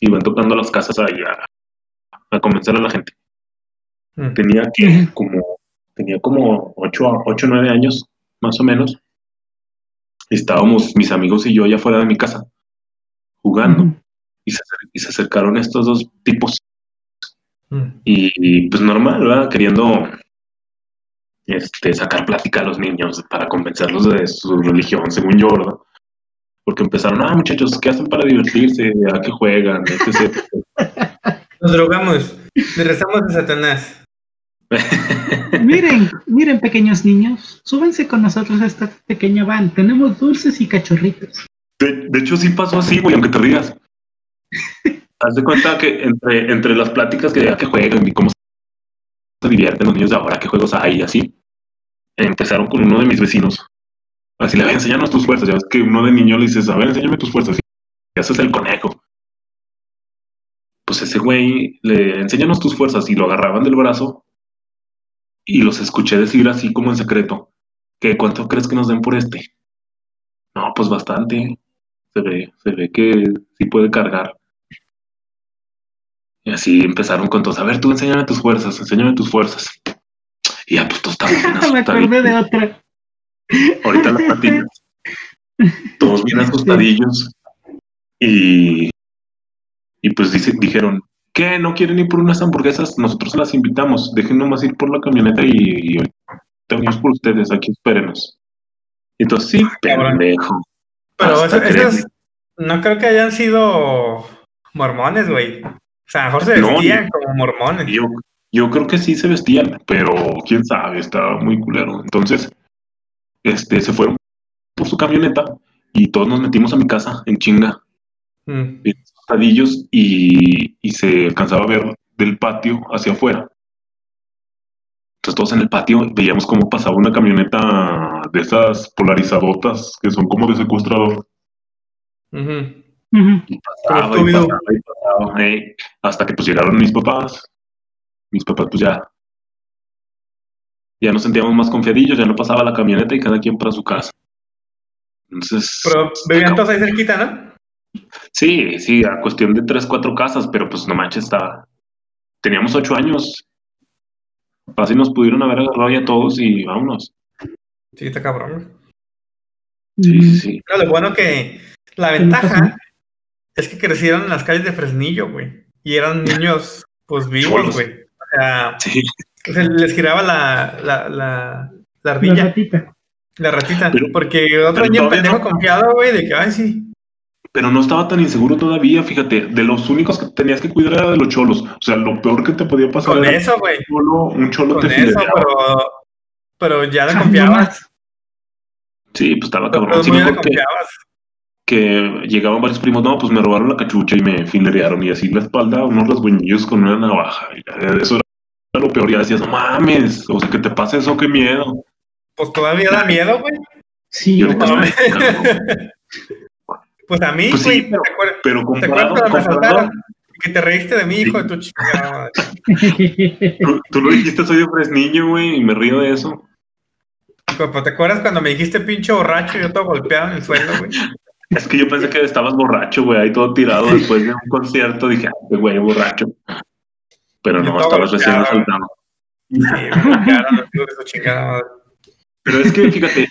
y van tocando las casas ahí a, a convencer a la gente. Mm. Tenía que como, tenía como 8 o 8 9 años, más o menos. Estábamos mis amigos y yo allá afuera de mi casa jugando y se, y se acercaron estos dos tipos Mm. y, y, pues normal, ¿verdad? Queriendo este, sacar plática a los niños para convencerlos de su religión, según yo, ¿verdad? Porque empezaron, ah, muchachos, ¿qué hacen para divertirse? ¿A qué juegan? etc. Nos drogamos, le rezamos a Satanás. Miren, miren, pequeños niños, súbanse con nosotros a esta pequeña van. Tenemos dulces y cachorritos. De, de hecho, sí pasó así, güey, aunque te rías. Haz de cuenta que entre, entre las pláticas que, a qué juegan y cómo se divierten los niños de ahora, qué juegos hay y así, empezaron con uno de mis vecinos. Así le voy a enseñarnos tus fuerzas. Ya ves que uno de niño le dices, a ver, enséñame tus fuerzas. Y haces el conejo. Pues ese güey le enséñanos tus fuerzas y lo agarraban del brazo y los escuché decir así como en secreto, que cuánto crees que nos den por este. No, pues bastante. Se ve, se ve que sí puede cargar. Y así empezaron con todos. A ver, tú enséñame tus fuerzas, enséñame tus fuerzas. Y ya, pues todos estaban bien Me asustaditos. de otra. Ahorita las platicas. Todos bien asustadillos. Y, y pues dice, dijeron, ¿qué? ¿No quieren ir por unas hamburguesas? Nosotros las invitamos. Dejen nomás ir por la camioneta y, y venimos por ustedes. Aquí espérenos. Entonces, sí, Cabrón. pendejo. Pero esos no creo que hayan sido mormones, güey. O sea, a lo mejor se No, vestían como mormones. Yo, yo creo que sí se vestían, pero quién sabe, estaba muy culero. Entonces, este, se fueron por su camioneta y todos nos metimos a mi casa en chinga, Mm. Bien asustadillos, y, y se alcanzaba a ver del patio hacia afuera. Entonces todos en el patio veíamos cómo pasaba una camioneta de esas polarizadotas que son como de secuestrador. Ujú. Ujú. Y pasaba, y pasaba, y pasaba, eh, hasta que pues llegaron mis papás. Mis papás pues ya, ya nos sentíamos más confiadillos, ya no pasaba la camioneta y cada quien para su casa. Entonces, Pero vivían todos ahí cerquita, ¿no? Sí, sí, a cuestión de tres, cuatro casas, pero pues no manches, estaba. Teníamos ocho años. Así nos pudieron haber agarrado ya todos y vámonos. Sí, está cabrón. Sí, sí, sí. Lo bueno que la ventaja es que crecieron en las calles de Fresnillo, güey. Y eran niños, pues vivos, Cholos. güey. O sea, Sí, se les giraba la, la, la, la La ardilla, ratita. la ratita. Pero- porque otro niño pendejo no. confiado, güey, de que, ay, sí. Pero no estaba tan inseguro todavía, fíjate. De los únicos que tenías que cuidar era de los cholos. O sea, lo peor que te podía pasar Con era eso, güey. un cholo, un cholo Con te eso, pero, pero ya le confiabas. Sí, pues estaba cabrón. Sí, me que, que llegaban varios primos, no, pues me robaron la cachucha y me filerearon y así la espalda, unos rasguñillos con una navaja. Ya, eso era lo peor. Ya decías, no mames, o sea, que te pase eso, qué miedo. Pues todavía da miedo, güey. Sí, Y ahorita no. Pues a mí, Pues sí, güey. pero- ¿te? Pero ¿Te comparado, acuerdas cuando me comparado? Que te reíste de mí, hijo de tu chingada madre. tú, tú lo dijiste, soy de Fresniño, güey, y me río de eso. ¿Te acuerdas cuando me dijiste pinche borracho y yo todo golpeado en el suelo, güey? Es que yo pensé que estabas borracho, güey, ahí todo tirado después de un concierto. Dije, ah, qué güey, borracho. Pero no, estabas recién asaltado. Sí, me bloquearon los hijos de su chingada madre. Pero es que, fíjate,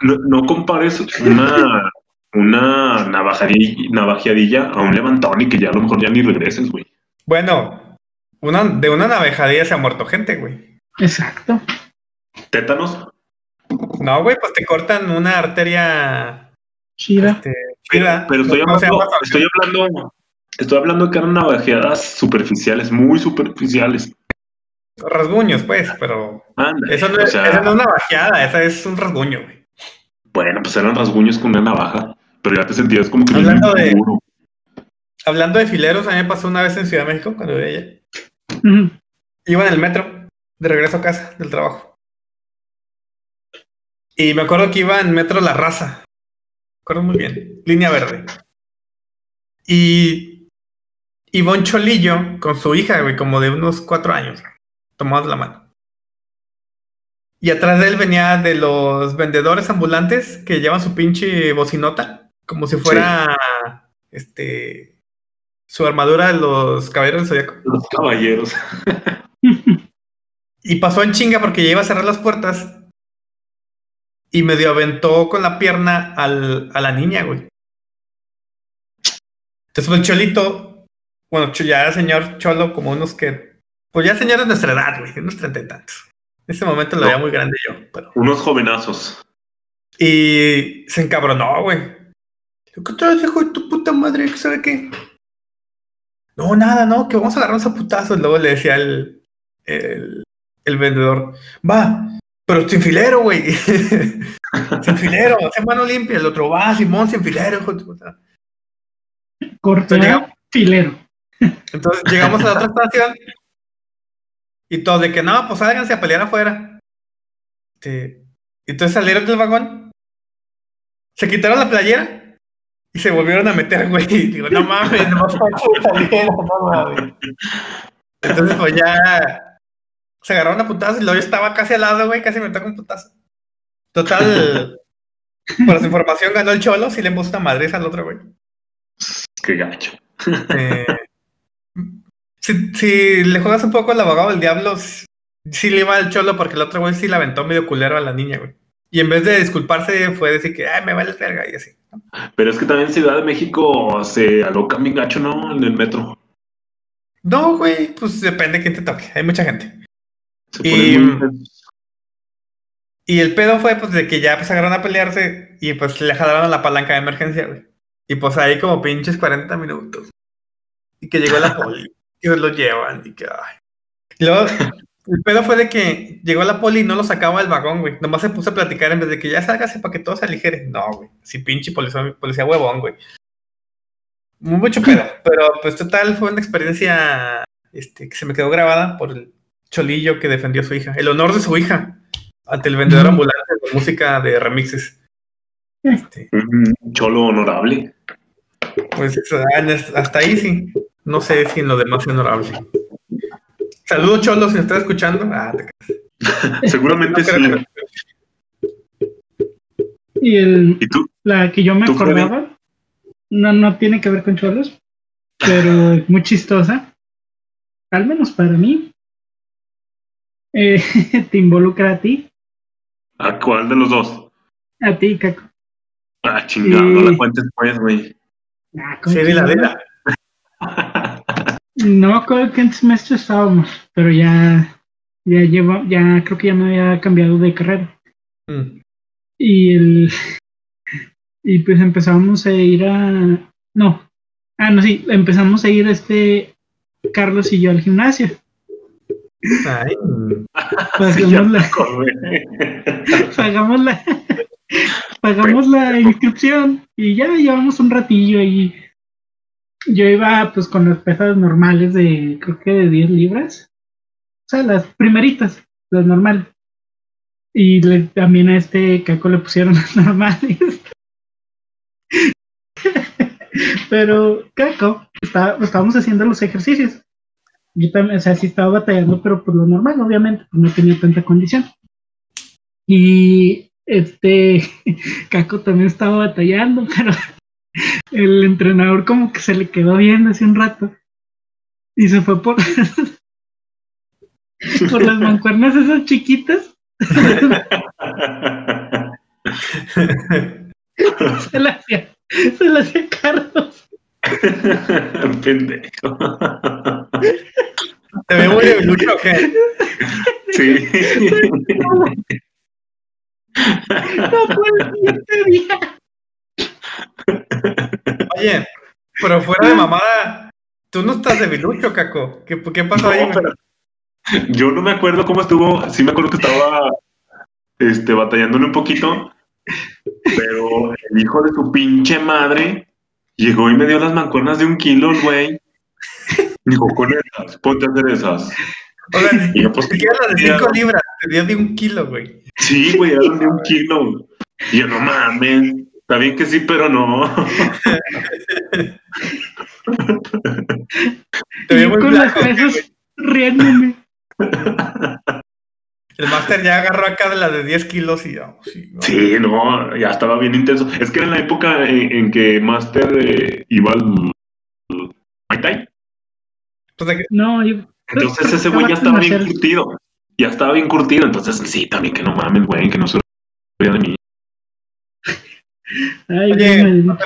no, no compares una, una navajadilla, navajeadilla a un levantón y que ya a lo mejor ya ni regreses, güey. Bueno, una, de una navejadilla se ha muerto gente, güey. Exacto. Tétanos. No, güey, pues te cortan una arteria Chida. este, chida. Pero estoy ¿Cómo se hablando, estoy hablando, estoy hablando que eran navajeadas superficiales, muy superficiales. Rasguños, pues, pero Anda, eso no, o es, sea, eso no es una bajeada, esa es un rasguño, güey. bueno, pues eran rasguños con una navaja, pero ya te sentías como que Hablando de- inseguro. Hablando de fileros, a mí me pasó una vez en Ciudad de México, cuando vivía allá. Ujú. Iba en el metro, de regreso a casa, del trabajo. Y me acuerdo que iba en metro La Raza. Me acuerdo muy bien. Línea verde. Y iba un cholillo con su hija, güey, como de unos cuatro años, tomados la mano. Y atrás de él venía de los vendedores ambulantes que llevan su pinche bocinota, como si fuera este su armadura de los caballeros del zodiaco. Los caballeros. Y pasó en chinga porque ya iba a cerrar las puertas. Y medio aventó con la pierna al, a la niña, güey. Entonces fue el cholito. Bueno, ya era señor cholo, como unos que. Pues ya señor de nuestra edad, güey, unos treinta y tantos. En ese momento lo No. veía muy grande yo, pero. Unos jovenazos. Y se encabronó, güey. Digo, ¿Qué traes, hijo de tu puta madre? ¿Qué sabe qué? No, nada, no, que vamos a agarrarnos a putazos. Luego le decía el, el, el vendedor, va, pero sin filero, güey. sin filero, hace mano limpia. El otro, va, Simón, sin filero, hijo de tu puta. Filero. Entonces llegamos a la otra estación y todos de que no, pues sálganse a pelear afuera. Este, entonces salieron del vagón, se quitaron la playera y se volvieron a meter, güey. Y digo, no mames, no mames. Entonces, pues ya se agarraron a putazos y luego yo estaba casi al lado, güey, casi me tocó un putazo. Total, por su información ganó el cholo, si le puso una madriz al otro, güey. Qué gacho. Eh, si, si le juegas un poco al abogado del diablo, sí le iba al cholo porque el otro güey sí la aventó medio culero a la niña, güey. Y en vez de disculparse, fue decir que, ay, me vale verga y así. Pero es que también Ciudad de México se aloca bien gacho, ¿no? En el metro. No, güey, pues depende de quién te toque. Hay mucha gente. Se Y- ponen muy Y el pedo fue, pues, de que ya pues agarraron a pelearse y pues le jalaron a la palanca de emergencia, güey. Y pues ahí como pinches 40 minutos. Y que llegó la poli. y se lo llevan y que, ay. Y luego, el pedo fue de que llegó la poli y no lo sacaba del vagón, güey. Nomás se puso a platicar en vez de que ya sálgase para que todo se aligere. No, güey. Sí, pinche policía, policía huevón, güey. Muy mucho pedo. Pero pues total, fue una experiencia este, que se me quedó grabada por el cholillo que defendió a su hija. El honor de su hija ante el vendedor ambulante de música de remixes. Este, cholo honorable. pues hasta ahí sí. No sé si en lo demás es honorable. Saludos, Cholo, si me estás escuchando. Ah, te Seguramente no sí. que- Y el, ¿Y tú? la que yo me acordaba, no, no tiene que ver con cholos, pero es muy chistosa. Al menos para mí. Eh, te involucra a ti, ¿A cuál de los dos? a ti, Caco. Ah, chingado, no la cuentes pues, güey. Ah, ¿cómo Sí, que dila, no? me acuerdo en qué semestre estábamos, pero ya, ya llevo, ya creo que ya me había cambiado de carrera. Mm. Y el y pues empezamos a ir a no. Ah, no, sí, empezamos a ir este Carlos y yo al gimnasio. Ay, Pagamos la, pagamos la pagamos la inscripción y ya llevamos un ratillo ahí. Yo iba pues con las pesas normales de creo que de 10 libras. Las primeritas, las normales. Y le- también a este Caco le pusieron las normales. pero Caco, está- estábamos haciendo los ejercicios. Yo también, o sea, sí estaba batallando, pero por lo normal, obviamente, pues no tenía tanta condición. Y este, Caco también estaba batallando, pero el entrenador como que se le quedó viendo hace un rato y se fue por, por las mancuernas esas chiquitas. se la hacía, se la hacía Carlos. Pendejo. ¿Te veo muy debilucho o qué? Sí. No siguiente día. Oye, pero fuera de mamada, tú no estás debilucho, Caco. ¿Qué, qué pasó ahí? Pero yo no me acuerdo cómo estuvo. Sí me acuerdo que estaba este, batallándole un poquito. Pero el hijo de su pinche madre llegó y me dio las mancuernas de un kilo, güey. Dijo, con esas, ponte a hacer esas. O sea, Y yo, pues, ni siquiera las de 5 libras, te dio de un kilo, güey. Sí, güey, eran de un kilo. Y yo, no mames. Está bien que sí, pero no. Te veo muy con las blanco, ¿qué, pesas riéndome. El máster ya agarró acá de las de 10 kilos y ya. Sí, no. Sí, no, ya estaba bien intenso. Es que era en la época en, en que Master eh, iba al Muay Thai. Entonces, ¿qué- No, yo. Entonces ese güey ya estaba bien curtido. Ya estaba bien curtido. Entonces, sí, también que no mames, güey, que no se de mí. Ay, Oye, no.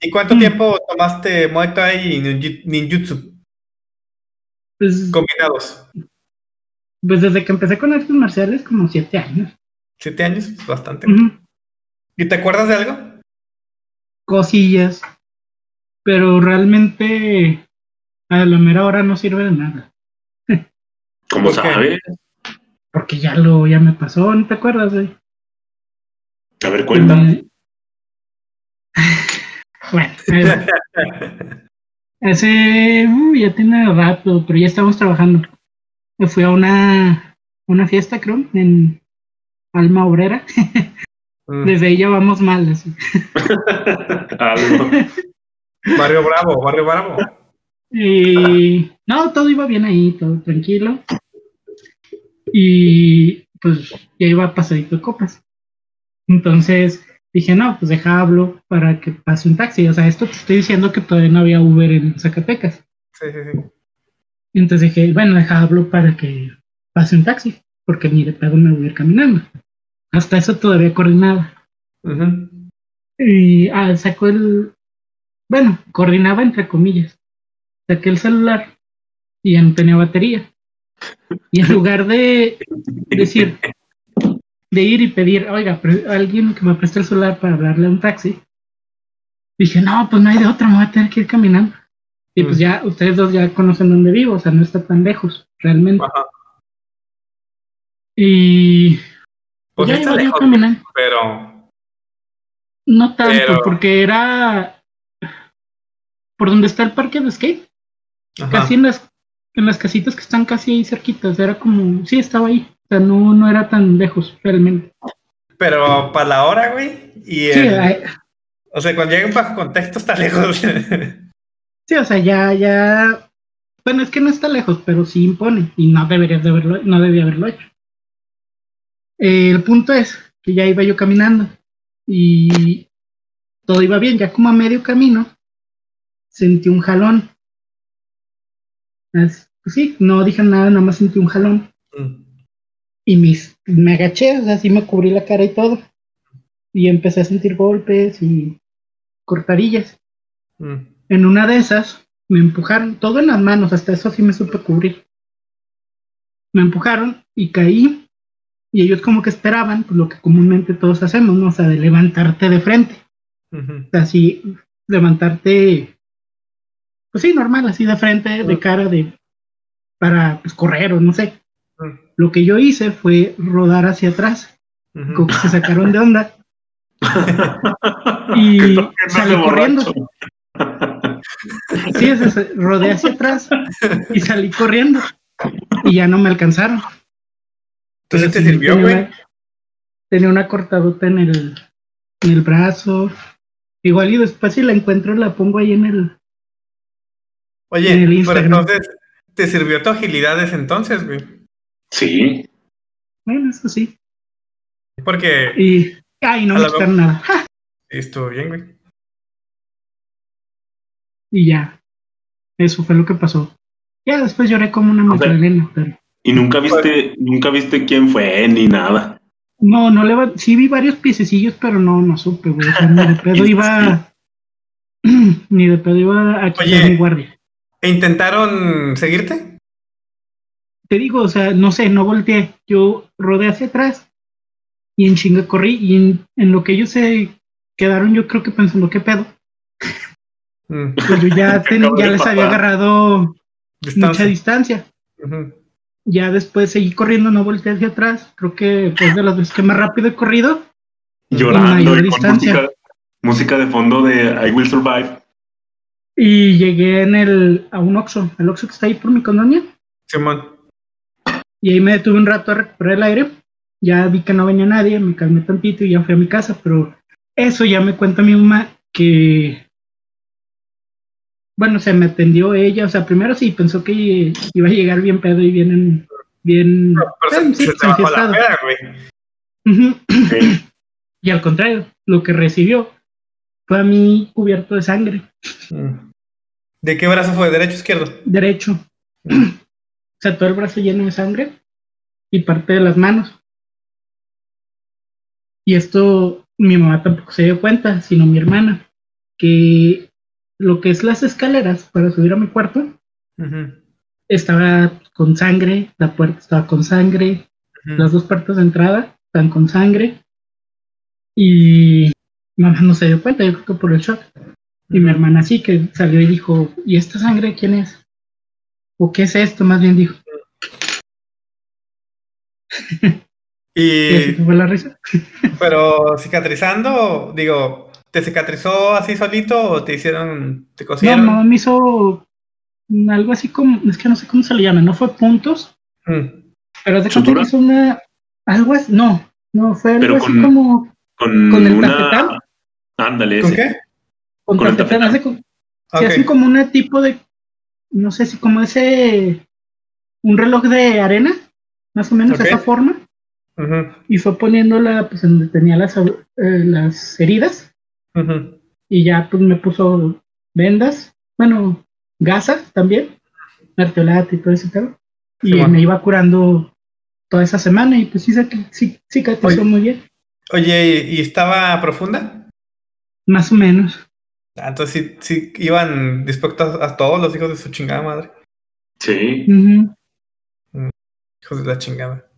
¿Y cuánto Mm. tiempo tomaste Muay Thai y ninjutsu Pues, combinados? Pues desde que empecé con artes marciales, como siete años. ¿Siete años? Pues bastante. ¿Y te acuerdas de algo? Cosillas. Pero realmente a la mera hora no sirve de nada. ¿Cómo sabes? Porque ya lo, ya me pasó, ¿no te acuerdas, güey? A ver, cuenta. Me- Bueno, va. Hace, uh, ya tiene rato, pero ya estamos trabajando. Me fui a una, una fiesta, creo, en Alma Obrera. Mm. Desde ahí ya vamos mal. así. Barrio Bravo, Barrio Bravo. Y no, todo iba bien ahí, todo tranquilo. Y pues ya iba pasadito de copas. Entonces dije, no, pues deja hablo para que pase un taxi. O sea, esto te estoy diciendo que todavía no había Uber en Zacatecas. Sí, sí, sí. Entonces dije, bueno, deja hablo para que pase un taxi, porque ni de pedo me voy a ir caminando. Hasta eso todavía coordinaba. Y ah, sacó el. Bueno, coordinaba entre comillas. Saqué el celular y ya no tenía batería. Y en lugar de decir, de ir y pedir, oiga, alguien que me preste el celular para hablarle a un taxi, dije, no, pues no hay de otra, me voy a tener que ir caminando. Y pues Mm. ya, ustedes dos ya conocen dónde vivo, o sea, no está tan lejos, realmente. Ajá. Y Pues ya sí está iba yo lejos, caminando. pero. No tanto, Pero- porque era por donde está el parque de skate. Ajá. casi en las, en las casitas que están casi ahí cerquitas, era como, sí, estaba ahí, o sea, no, no era tan lejos realmente. Pero para la hora, güey. Y Sí, el- ay, O sea, cuando lleguen bajo contexto está lejos. sí, o sea, ya, ya, bueno, es que no está lejos, pero sí impone, y no deberías de haberlo, no debía haberlo hecho. Eh, el punto es que ya iba yo caminando, y todo iba bien, ya como a medio camino, sentí un jalón. As- pues sí, no dije nada, nada más sentí un jalón. Mm. y mis, me agaché, o sea, así me cubrí la cara y todo. Y empecé a sentir golpes y cortadillas. Mm. En una de esas me empujaron, todo en las manos, hasta eso sí me supe cubrir. Me empujaron y caí. Y ellos como que esperaban, pues lo que comúnmente todos hacemos, ¿no? O sea, de levantarte de frente. Ujú. O sea, así, levantarte, pues sí, normal, así de frente, de cara, de, para, pues, correr o no sé. Lo que yo hice fue rodar hacia atrás. Como que se sacaron de onda Y y salí corriendo. Sí, ese se- rodé hacia atrás y salí corriendo y ya no me alcanzaron. Entonces te sirvió, güey. Tenía una cortadota en el, en el brazo. Igual y después si la encuentro la pongo ahí en el... Oye, en el pero entonces te sirvió tu agilidad desde entonces, güey. Sí. Bueno, eso sí. Porque Y... Ay, no me la quitaron nada. estuvo bien, güey. Y ya. Eso fue lo que pasó. Ya después lloré como una magdalena, pero. Y nunca viste, nunca viste quién fue ni nada. No, no le va. Sí vi varios piececillos, pero no, no supe, güey. O sea, ni de pedo iba. ni de pedo iba a quitar Oye. mi guardia. ¿E intentaron seguirte? Te digo, o sea, no sé, no volteé. Yo rodé hacia atrás y en chinga corrí. Y en, en lo que ellos se quedaron, yo creo que pensando, ¿qué pedo? Mm, Pues yo ya, ten- les había agarrado distancia. mucha distancia. Ya después seguí corriendo, no volteé hacia atrás. Creo que es de las veces que más rápido he corrido. Llorando y con distancia. música, música de fondo de I Will Survive. Y llegué en el, a un Oxxo, el Oxxo que está ahí por mi colonia. Simón. Y ahí me detuve un rato a recuperar el aire. Ya vi que no venía nadie, me calmé tantito y ya fui a mi casa. Pero eso ya me cuenta mi mamá que. Bueno, se me atendió ella. O sea, primero sí pensó que iba a llegar bien pedo y bien. en- bien Pero eh, se, sí, se te bajó la enfiestado. peda, güey. Ujú. Sí. Y al contrario, lo que recibió fue a mí cubierto de sangre, Mm. ¿De qué brazo fue? ¿Derecho o izquierdo? derecho. O sea, todo el brazo lleno de sangre y parte de las manos. Y esto mi mamá tampoco se dio cuenta, sino mi hermana, que lo que es las escaleras para subir a mi cuarto estaba con sangre, la puerta estaba con sangre, las dos puertas de entrada están con sangre y mamá no se dio cuenta, yo creo que por el shock. Y mi hermana sí que salió y dijo, ¿y esta sangre quién es? ¿O qué es esto? Más bien dijo. Y Y, fue la risa. pero cicatrizando, digo, ¿te cicatrizó así solito o te hicieron, te No, cosieron? mamá me hizo algo así como, es que no sé cómo se le llama, no fue puntos, Mm. pero de ¿Sutura? que hizo una, algo así, no, no, fue algo Pero así con- como Con, ¿Con el una. tafetán? Ándale, ¿Con ese. qué? con con tafetán. hace hacen como un tipo de, no sé si como ese, un reloj de arena, más o menos Ok. esa forma, y fue poniéndola pues donde tenía las, eh, las heridas, y ya pues me puso vendas, bueno, gasas también, mertiolate y todo ese pedo, y bueno. me iba curando toda esa semana, y pues sí, sí, sí cicatrizó muy bien, Oye, ¿y, estaba profunda? más o menos. Ah, Entonces sí, sí iban dispuestos a todos los hijos de su chingada madre. Sí. Ujú. Hijos de la chingada.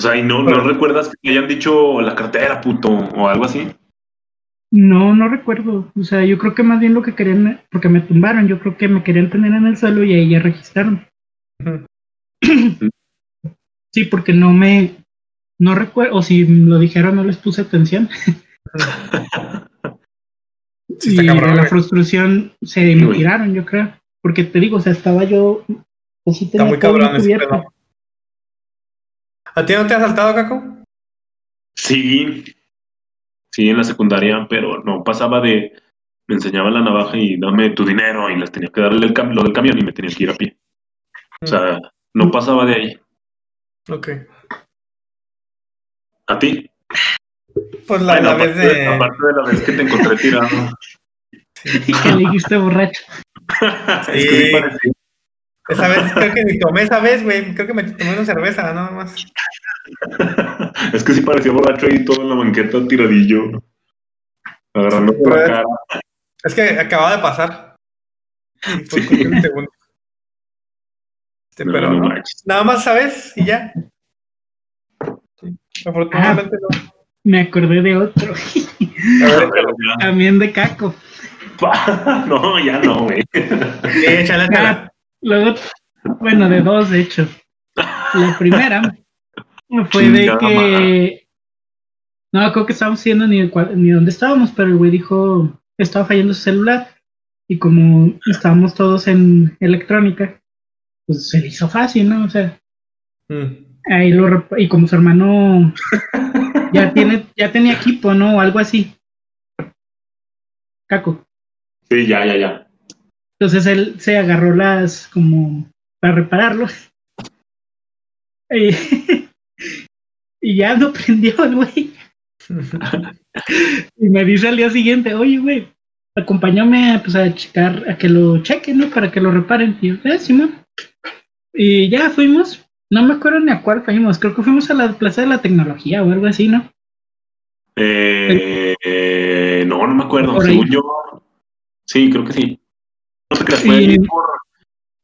O sea, ¿y no, Pero- no recuerdas que te hayan dicho la cartera, puto, o algo así? No, no recuerdo. O sea, yo creo que más bien lo que querían, porque me tumbaron, yo creo que me querían tener en el suelo y ahí ya registraron. Sí, porque no me, no recuerdo, o si lo dijeron no les puse atención. Sí, y está cabrón, de la frustración se me tiraron, yo creo. Porque te digo, o sea, estaba yo, pues sí Está tenía muy todo cabrón ese cubierto. pedo. ¿A ti no te ha saltado, Caco? Sí. Sí, en la secundaria, pero no pasaba de. Me enseñaba la navaja y dame tu dinero y les tenía que darle el cam- lo del camión y me tenía que ir a pie. O sea, no pasaba de ahí. Ok. ¿A ti? Pues la, Bueno, la vez de. aparte de la vez que te encontré tirado. Y que le dijiste borracho. Es que sí parecía. Esa vez creo que ni tomé esa vez, güey. Creo que me tomé una cerveza, nada más. Es que sí parecía borracho ahí todo en la banqueta tiradillo. Agarrando por la cara. Es que acababa de pasar. Sí. cuestión de segundos. Este, No, pero no no. Nada más, ¿sabes? Y ya. Sí. Afortunadamente no. Me acordé de otro, A ver, también de Caco. No, ya no, güey. sí, échale, échale. Luego, bueno, de dos, de hecho. La primera fue de que. No, creo que estábamos haciendo ni, ni dónde estábamos, pero el güey dijo que estaba fallando su celular. Y como estábamos todos en electrónica, pues se le hizo fácil, ¿no? O sea, Mm. ahí lo y como su hermano ya tiene, ya tenía equipo, ¿no? O algo así. Caco. Sí, ya, ya, ya. Entonces él se agarró las como para repararlo. Y, y ya no prendió el güey. Y me dice al día siguiente, oye, güey, acompáñame pues, a checar, a que lo chequen, ¿no? Para que lo reparen. Y yo, "Eh, Simón". Y ya fuimos, no me acuerdo ni a cuál fuimos, creo que fuimos a la Plaza de la Tecnología o algo así, ¿no? Eh, eh, no, no me acuerdo. Según yo. Sí, creo que sí. Por,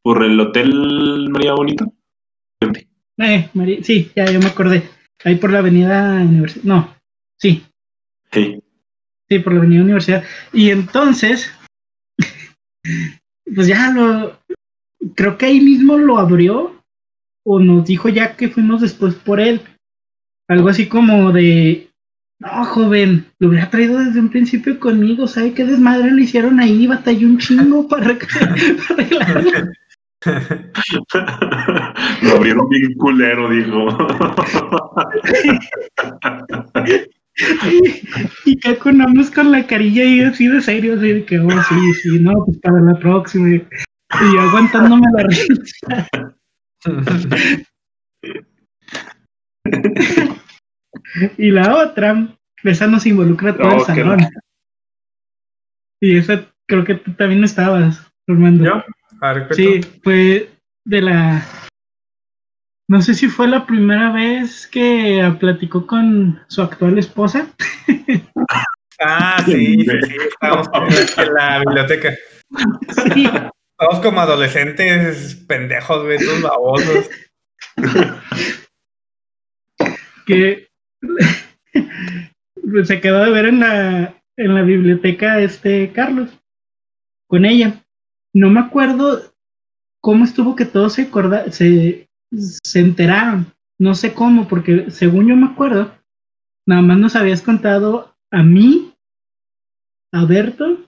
por el Hotel María Bonita. Eh, Mari- sí, ya, yo me acordé. Ahí por la avenida Universidad. No, sí, Sí. sí, por la avenida Universidad. Y entonces, pues ya lo, creo que ahí mismo lo abrió o nos dijo ya que fuimos después por él. Algo así como de, no, joven, lo hubiera traído desde un principio conmigo, ¿sabe qué desmadre le hicieron ahí? Batalló un chingo para, para arreglarlo. Lo abrieron bien culero, dijo. y que conamos con la carilla ahí así de serio, así de que, oh, sí, sí, no, pues para la próxima. Y yo aguantándome la risa. Y la otra, esa nos involucra todo Oh, el qué salón. Y esa creo que tú también estabas, Armando. ¿Yo? A ver, Sí, fue de la. No sé si fue la primera vez que platicó con su actual esposa. Ah, sí, sí, sí, estábamos en la, biblioteca. Sí, Todos como adolescentes pendejos, güey, todos babosos. que se quedó de ver en la, en la biblioteca este Carlos con ella. No me acuerdo cómo estuvo que todos se acorda se, se enteraron. No sé cómo, porque según yo me acuerdo, nada más nos habías contado a mí, a Berto,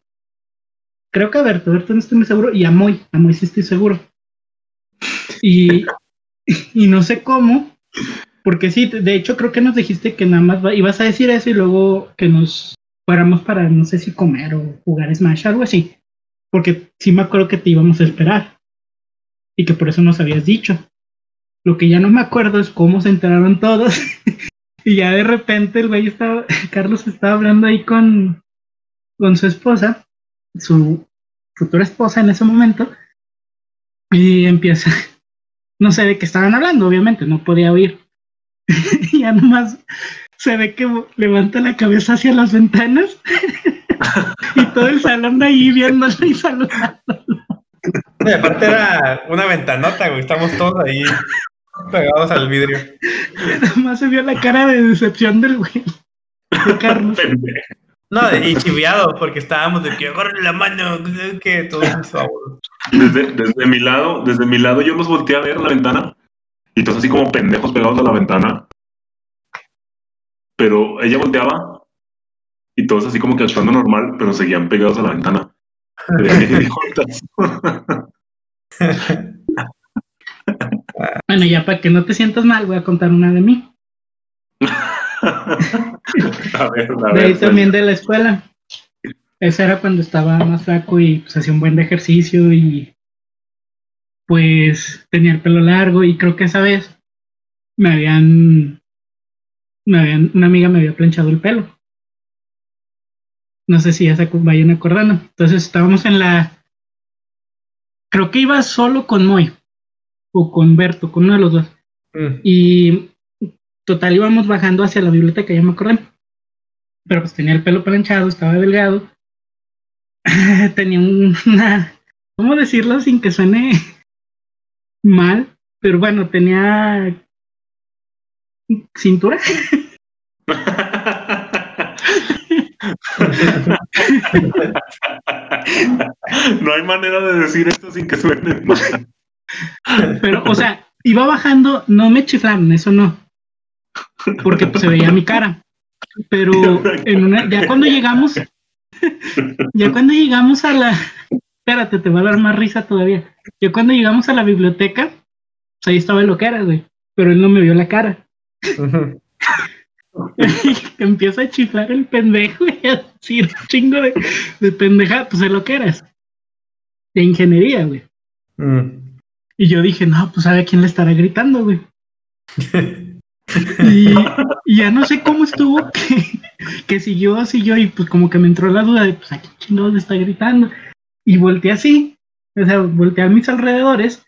creo que a Berto, Berto no estoy muy seguro, y a Moy, a Moy sí estoy seguro. Y, y no sé cómo, porque sí, de hecho creo que nos dijiste que nada más ibas a decir eso y luego que nos fuéramos para no sé si comer o jugar Smash, algo así. Porque sí me acuerdo que te íbamos a esperar. Y que por eso nos habías dicho. Lo que ya no me acuerdo es cómo se enteraron todos. y ya de repente el güey estaba, Carlos estaba hablando ahí con, con su esposa, su futura esposa en ese momento. Y empieza, no sé de qué estaban hablando, obviamente, no podía oír. Y ya nomás se ve que levanta la cabeza hacia las ventanas y todo el salón ahí viéndolo y saludando. Y aparte era una ventanota, güey. Estamos todos ahí pegados al vidrio. Nomás se vio la cara de decepción del güey. De Carlos. Pendejo. No, y chiviado, porque estábamos de que agarren la mano, que mis favor. Desde, desde mi lado, desde mi lado yo los volteé a ver la ventana y todos así como pendejos pegados a la ventana. Pero ella volteaba y todos así como que actuando normal, pero seguían pegados a la ventana. Bueno, ya para que no te sientas mal, voy a contar una de mí. a ver, a De ahí ver. también de la escuela. Esa era cuando estaba más flaco y pues hacía un buen de ejercicio y pues tenía el pelo largo y creo que esa vez me habían, me habían, una amiga me había planchado el pelo. No sé si ya se vayan acordando. Entonces estábamos en la, creo que iba solo con Moy o con Berto, con uno de los dos. Mm. Y total íbamos bajando hacia la biblioteca, ya me acordé. Pero pues tenía el pelo planchado, estaba delgado. tenía un- una, ¿cómo decirlo sin que suene mal? Pero bueno, tenía cintura. no hay manera de decir esto sin que suene mal. Pero, o sea, iba bajando, no me chiflaron, eso no. Porque pues, se veía mi cara. Pero en una, ya cuando llegamos, ya cuando llegamos a la, espérate, te va a dar más risa todavía. Ya cuando llegamos a la biblioteca, pues ahí estaba lo que era, güey. Pero él no me vio la cara. Que empieza a chiflar el pendejo y a decir un chingo de, de pendeja, pues que eras. De ingeniería, güey. Mm. Y yo dije, no, pues sabe a quién le estará gritando, güey. Y, y ya no sé cómo estuvo que, que siguió, siguió y pues como que me entró la duda de pues aquí chingados le está gritando. Y volteé así, o sea, volteé a mis alrededores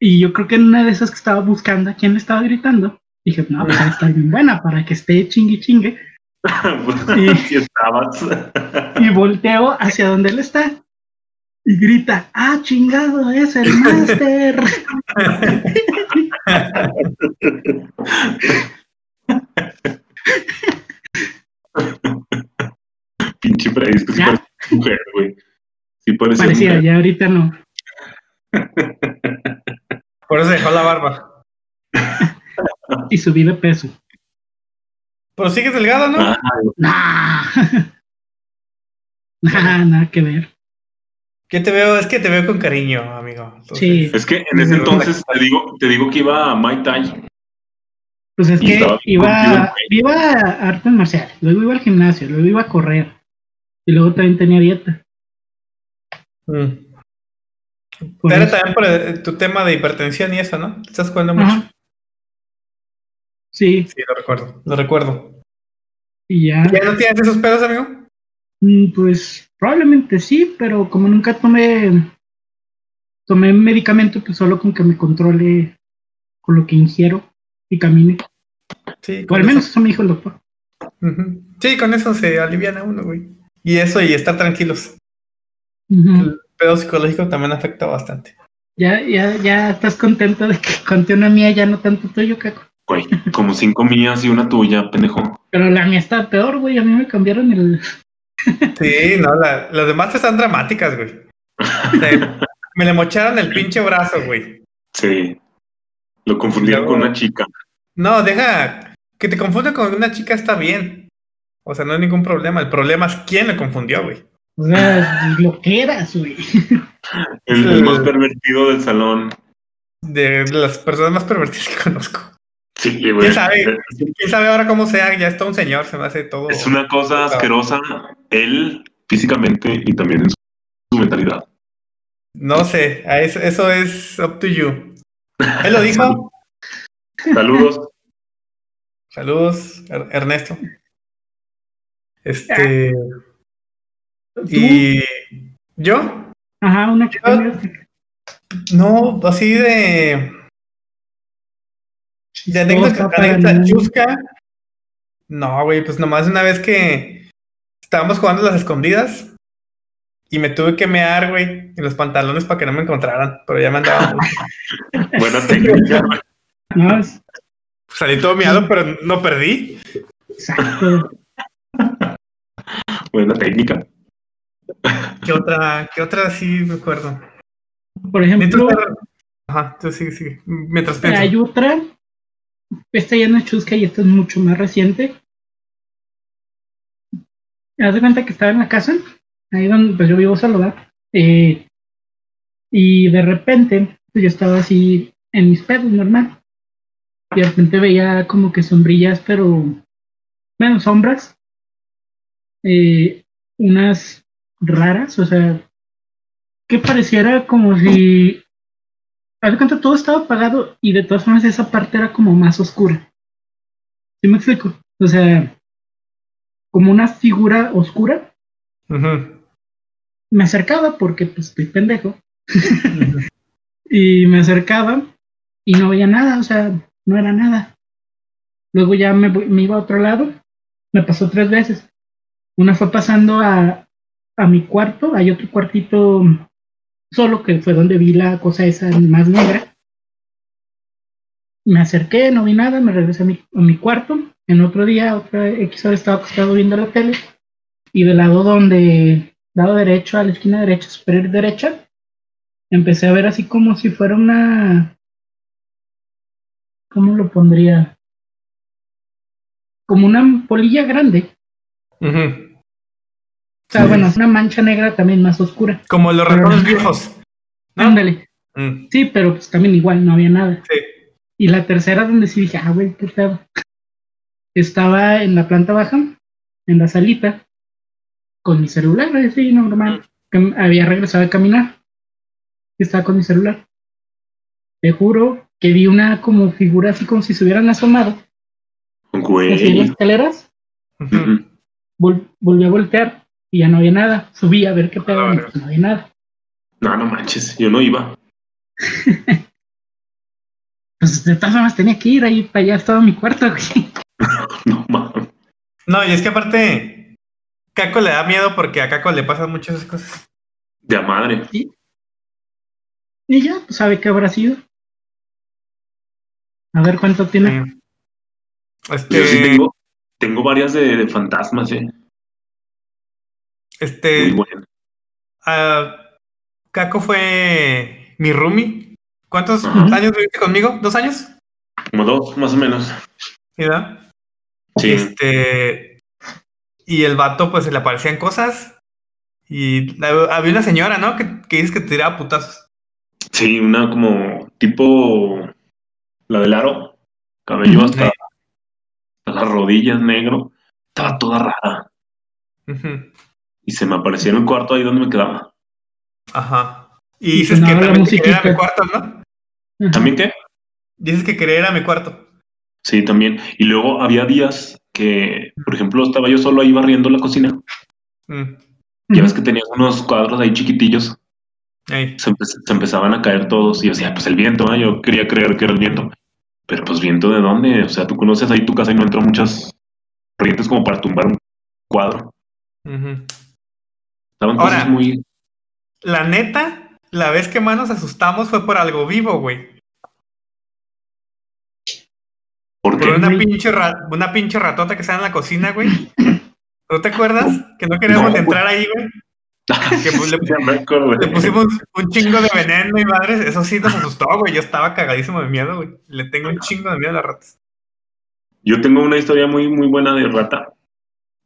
y yo creo que en una de esas que estaba buscando a quién le estaba gritando, dije, no, pues está bien buena para que esté chingue chingue. Sí estabas. Y volteo hacia donde él está y grita, ah, chingado, es el máster. Pinche parece mujer, güey. Sí Parecía, mujer. ya ahorita no. Por eso dejó la barba. Y subí de peso. Pero sigues delgado, ¿no? Ah, Nah. Nah, nada que ver. Yo te veo, es que te veo con cariño, amigo. Entonces, Sí. es que en ese entonces te digo, te digo que iba a Mai Tai. Pues es que iba, iba a artes marciales, luego iba al gimnasio, luego iba a correr. Y luego también tenía dieta. Mm. Era eso. también por tu tema de hipertensión y eso, ¿no? Estás jugando mucho. Ajá. Sí, Sí, lo recuerdo, lo recuerdo. y ya. ¿Ya no tienes esos pedos, amigo? Mm, Pues probablemente sí, pero como nunca tomé tomé medicamento, pues solo con que me controle con lo que ingiero y camine. Sí, O al menos eso. eso me dijo el doctor. Sí, con eso se aliviana uno, güey. Y eso y estar tranquilos. El pedo psicológico también afecta bastante. Ya, ya, ya estás contento de que conté una mía, ya no tanto tuyo, caco. Güey, como cinco mías y una tuya, pendejo. Pero la mía está peor, güey. A mí me cambiaron el. Sí, no, la- las demás están dramáticas, güey. O sea, me le mocharon el pinche brazo, güey. Sí. Lo confundieron Luego- con una chica. No, deja. Que te confunda con una chica está bien. O sea, no hay ningún problema. El problema es quién le confundió, güey. O sea, lo que eras, güey. El, más pervertido del salón. De las personas más pervertidas que conozco. Sí, güey. ¿Quién sabe? ¿Quién sabe ahora cómo sea? Ya está un señor, se me hace todo. Es una cosa asquerosa, él físicamente y también en su, su mentalidad. No sé, eso, eso es up to you. Él lo dijo. Saludos. Saludos, Er- Ernesto. Este. ¿Tú? Y. ¿Yo? Ajá, una que cambiaste. No, así de. De anécdota, anécdota chusca. No, güey, pues nomás una vez que estábamos jugando las escondidas y me tuve que mear, güey, en los pantalones para que no me encontraran, pero ya me andaba. muy- Buena técnica. güey. No, Salí todo miado, pero no perdí. exacto. Buena técnica. ¿Qué otra, qué otra sí me acuerdo? Por ejemplo, Ajá, tú sigue, sigue. Mientras pienso. hay otra. Esta ya no es chusca y esta es mucho más reciente. Haz de cuenta que estaba en la casa, ahí donde pues yo vivo solo, ¿verdad? Eh, y de repente, pues yo estaba así en mis pedos, normal. Y de repente veía como que sombrillas, pero, bueno, sombras. eh, unas raras, o sea, que pareciera como si haz de cuenta todo estaba apagado y de todas formas esa parte era como más oscura. ¿Sí me explico? O sea, como una figura oscura. Ujú. Me acercaba porque pues estoy pendejo. y me acercaba y no veía nada, o sea, no era nada. Luego ya me, voy- me iba a otro lado. Me pasó tres veces. Una fue pasando a, a mi cuarto, hay otro cuartito solo que fue donde vi la cosa esa más negra. Me acerqué, no vi nada, me regresé a mi, a mi cuarto. En otro día, otra X estaba acostado viendo la tele. Y del lado donde, lado derecho, a la esquina derecha, superior derecha, empecé a ver así como si fuera una. ¿Cómo lo pondría? Como una polilla grande. Ujú. O sea, Sí. bueno, es una mancha negra también más oscura. Como los ratones viejos. ¿no? Ándale. Mm, Sí, pero pues también igual, no había nada. sí. Y la tercera donde sí dije, ah, güey, qué pedo. Estaba en la planta baja, en la salita, con mi celular, así normal. Que había regresado a caminar. Estaba con mi celular. Te juro que vi una como figura así como si se hubieran asomado así en las Güey. escaleras. Ujú. Ujú. Vol- volví a voltear y ya no había nada. Subí a ver qué pedo, Ah, no había nada. No, no manches, yo no iba. Pues de todas formas tenía que ir ahí para allá, estaba mi cuarto, güey. No mames. No, y es que aparte, Caco le da miedo porque a Caco le pasan muchas cosas. De a madre. Y ya, pues sabe qué habrá sido. A ver cuánto tiene. Sí. Este, Yo sí tengo, tengo varias de, de fantasmas, eh. Muy este, buenas. ah, Caco fue mi roomie. ¿Cuántos años viviste conmigo? ¿Dos años? Como dos, más o menos. ¿Sí, verdad? Sí. Este, y el vato, pues se le aparecían cosas. Y había una señora, ¿no? Que, que dices que te tiraba putazos. Sí, una como tipo la del aro. Cabello hasta, hasta las rodillas negro. Estaba toda rara. Y se me apareció en el cuarto ahí donde me quedaba. Ajá. Y Y dices que también te quería ir a mi cuarto, ¿no? ¿También qué? Dices que quería ir a mi cuarto. Sí, también. Y luego había días que, por ejemplo, estaba yo solo ahí barriendo la cocina. Mm, Ya ves que tenías unos cuadros ahí chiquitillos. ahí. Se, empe- se empezaban a caer todos. Y yo decía, pues el viento, ¿eh? Yo quería creer que era el viento. Pero pues viento de dónde? O sea, tú conoces ahí tu casa y no entran muchas corrientes como para tumbar un cuadro. Ujú. Estaban Ahora. cosas muy... La neta, la vez que más nos asustamos fue por algo vivo, güey. ¿Por Por qué? una güey? pinche, una pinche ratota que estaba en la cocina, güey. ¿No te acuerdas? Que no queríamos No, güey. entrar ahí, güey. Que pues, le, acordé. le pusimos un chingo de veneno y madres. Eso sí nos asustó, güey. Yo estaba cagadísimo de miedo, güey. Le tengo un chingo de miedo a las ratas. Yo tengo una historia muy, muy buena de rata.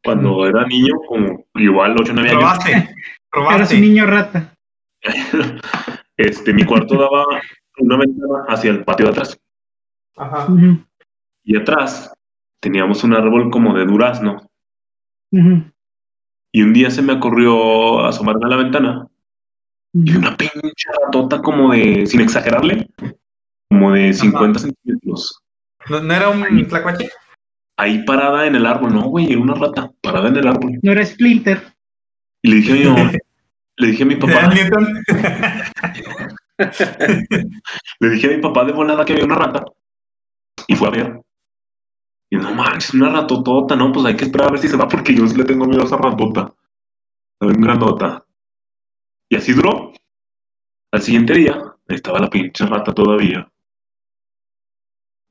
Cuando era niño, como igual 8 o 9 años, Robaste. Eras un Robaste. niño rata. este, mi cuarto daba una ventana hacia el patio de atrás. Ajá. Y atrás teníamos un árbol como de durazno. ujú, Y un día se me ocurrió asomarme a la ventana y una pinche ratota como de, sin exagerarle, como de 50 centímetros. ¿No, no era un tlacuache? Ahí parada en el árbol, no, güey, era una rata, parada en el árbol. No era Splinter. Y le dije a mi mamá, le dije a mi papá, le dije a mi papá de volada que había una rata. Y fue a ver. Y no manches, una ratotota, no, pues hay que esperar a ver si se va porque yo sí le tengo miedo a esa ratota. Está bien grandota. Y así duró. Al siguiente día, estaba la pinche rata todavía.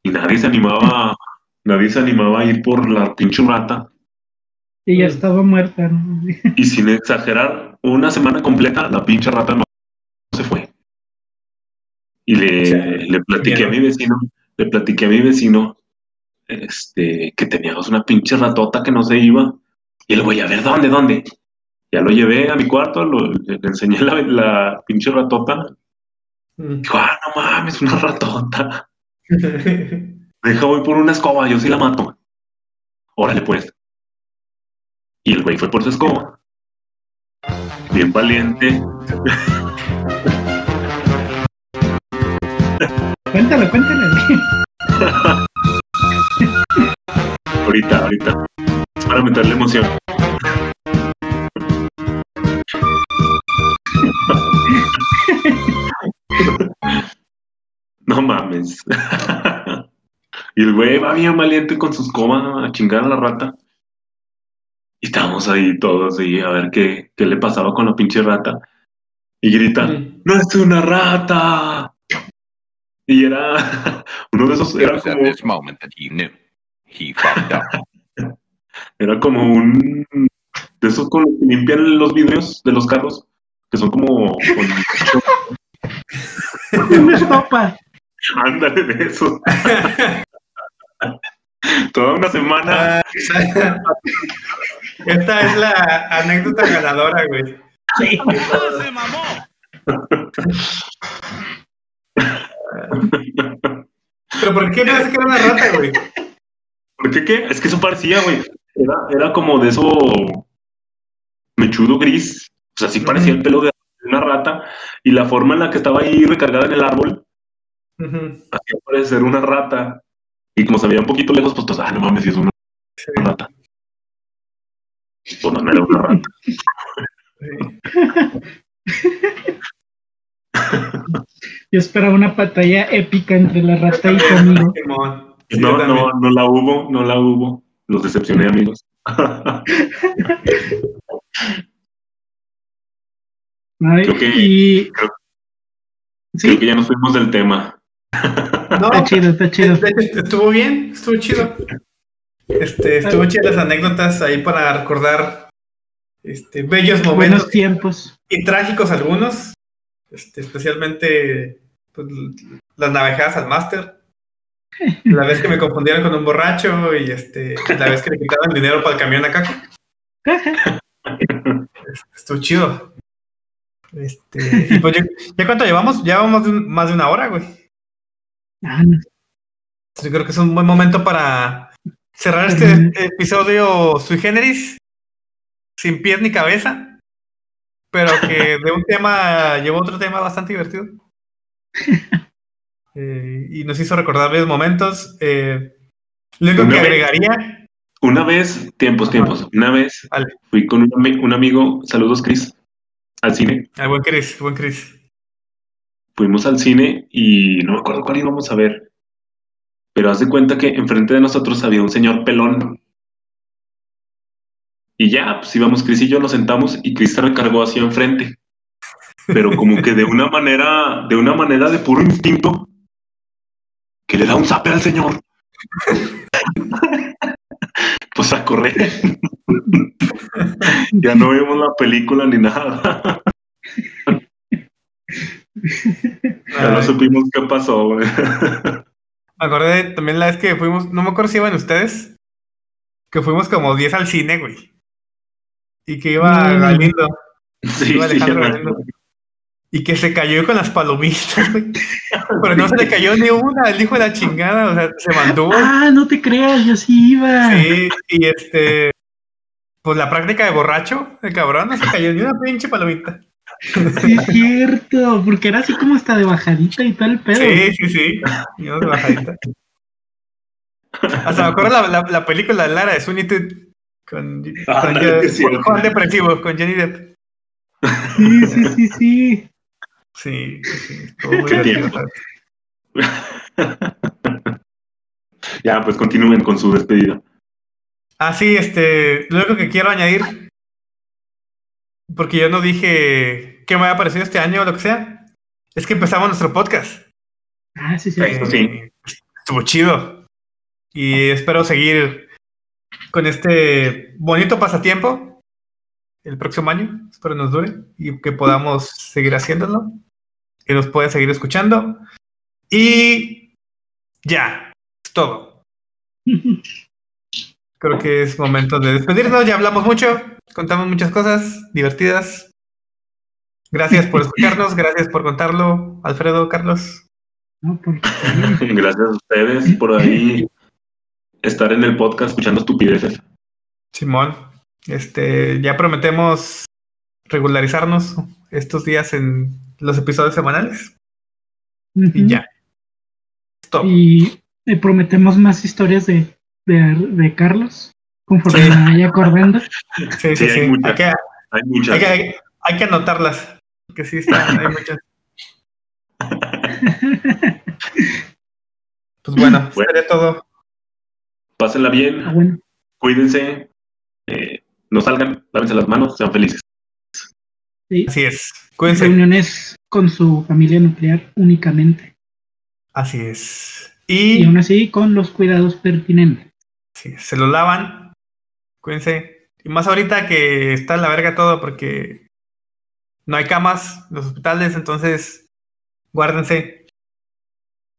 Y nadie se animaba, nadie se animaba a ir por la pinche rata. Y ya estaba muerta. ¿no? Y sin exagerar, una semana completa la pinche rata no se fue. Y le, le platiqué a mi vecino, le platiqué a mi vecino, este, que teníamos una pinche ratota que no se iba. Y el güey, a ver, ¿dónde, dónde? Ya lo llevé a mi cuarto, lo- le, le enseñé la, la pinche ratota. Dijo, ah, no mames, una ratota. Deja, voy por una escoba, yo sí la mato. Órale, pues. Y el güey fue por su escoba. Bien valiente. Cuéntalo, cuéntalo. Ahorita, ahorita. Para meterle emoción. No mames. Y el güey va bien valiente con sus comas a chingar a la rata. Y estábamos ahí todos y a ver qué, qué le pasaba con la pinche rata. Y grita, ¡No es una rata! Y era uno de esos, era como, era como un de esos con los que limpian los vidrios de los carros, que son como con- sopa. ándale de eso. Toda una semana. Ah, Esta es la anécdota ganadora, güey. Sí. Pero ¿por qué pensé que era una rata, güey? ¿Por qué qué? Es que eso parecía, güey. Era, era como de eso mechudo gris. O sea, sí parecía el pelo de una rata. Y la forma en la que estaba ahí recargada en el árbol, Ujú. hacía parecer una rata. Y como se veía un poquito lejos, pues todos, ah, no mames, si es una Sí, rata. Pues no era una rata. sí. Yo esperaba una batalla épica entre la rata y tu amigo. Yo No, no, no la hubo, no la hubo. Los decepcioné, amigos. Ay, Creo que- y creo- sí, Creo que ya nos fuimos del tema. No, está chido, está chido. de hecho, estuvo bien, estuvo chido. Este, estuvo chidas las anécdotas ahí para recordar este, bellos Buenos momentos tiempos. y trágicos algunos. Este, especialmente pues, las navegadas al máster. La vez que me confundieron con un borracho y este, la vez que le quitaron dinero para el camión a Caco. Estuvo chido. Este, y pues yo- ¿Ya cuánto llevamos? Ya vamos de un- más de una hora, güey. Ah, no. Yo creo que es un buen momento para cerrar este episodio sui generis, sin pies ni cabeza, pero que de un tema llevó otro tema bastante divertido. Eh, y nos hizo recordar varios momentos. Eh, lo único que vez- agregaría, Una vez, tiempos, Ajá. tiempos. Una vez Vale. fui con un, un amigo, saludos, Chris, al cine. el buen Chris, buen Chris. Fuimos al cine y no me acuerdo cuál íbamos a ver. Pero haz de cuenta que enfrente de nosotros había un señor pelón. Y ya, pues íbamos Chris y yo, nos sentamos y Chris se recargó hacia enfrente. Pero como que de una manera, de una manera de puro instinto, que le da un zape al señor. pues a correr. ya no vimos la película ni nada. Ya no supimos qué pasó, güey. me acordé también la vez que fuimos, no me acuerdo si iban ustedes, que fuimos como 10 al cine, güey. Y que iba No. Galindo. Sí, Iba sí, Galindo. Y que se cayó con las palomitas, güey. Pero no se le cayó ni una, el hijo de la chingada, o sea, se mantuvo. Ah, no te creas, yo sí iba. Sí, y este. Pues la práctica de borracho, el cabrón, no se cayó ni una pinche palomita. Sí, es cierto, porque era así como hasta de bajadita y tal el pedo. Sí, sí, sí. Y uno de bajadita. Hasta me acuerdo la, la, la película de Lara de Todd con, Ah, con. Juan Depresivo, con Johnny Depp. Sí, sí, sí, sí. Sí, sí, muy Qué divertido. tiempo. Ya, pues continúen con su despedida. Ah, sí, este, lo único que quiero añadir, porque yo no dije qué me había parecido este año o lo que sea, es que empezamos nuestro podcast. Ah, sí, sí. Sí. Estuvo chido. Y espero seguir con este bonito pasatiempo el próximo año. Espero nos dure y que podamos seguir haciéndolo. Que nos puedan seguir escuchando. Y ya, es todo. Creo que es momento de despedirnos. Ya hablamos mucho, contamos muchas cosas divertidas. Gracias por escucharnos, gracias por contarlo, Alfredo, Carlos. No, Gracias a ustedes por ahí estar en el podcast escuchando estupideces. Simón, este, ya prometemos regularizarnos estos días en los episodios semanales y ya. Stop. Y le prometemos más historias de, de, de Carlos, conforme Sí. me vaya acordando. Sí, sí, Sí, sí. hay muchas. Hay, que, Hay muchas. hay, que, hay que anotarlas. Que sí están, hay muchas. Pues bueno, Bueno. sería todo. Pásenla Ah, bien, bueno, cuídense, eh, no salgan, lávense las manos, sean felices. sí. Así es. Cuídense. Reuniones con su familia nuclear únicamente. Así es. Y Y aún así con los cuidados pertinentes. sí, se lo lavan. Cuídense. Y más ahorita que está en la verga todo porque no hay camas en los hospitales, entonces guárdense.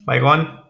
Baigón.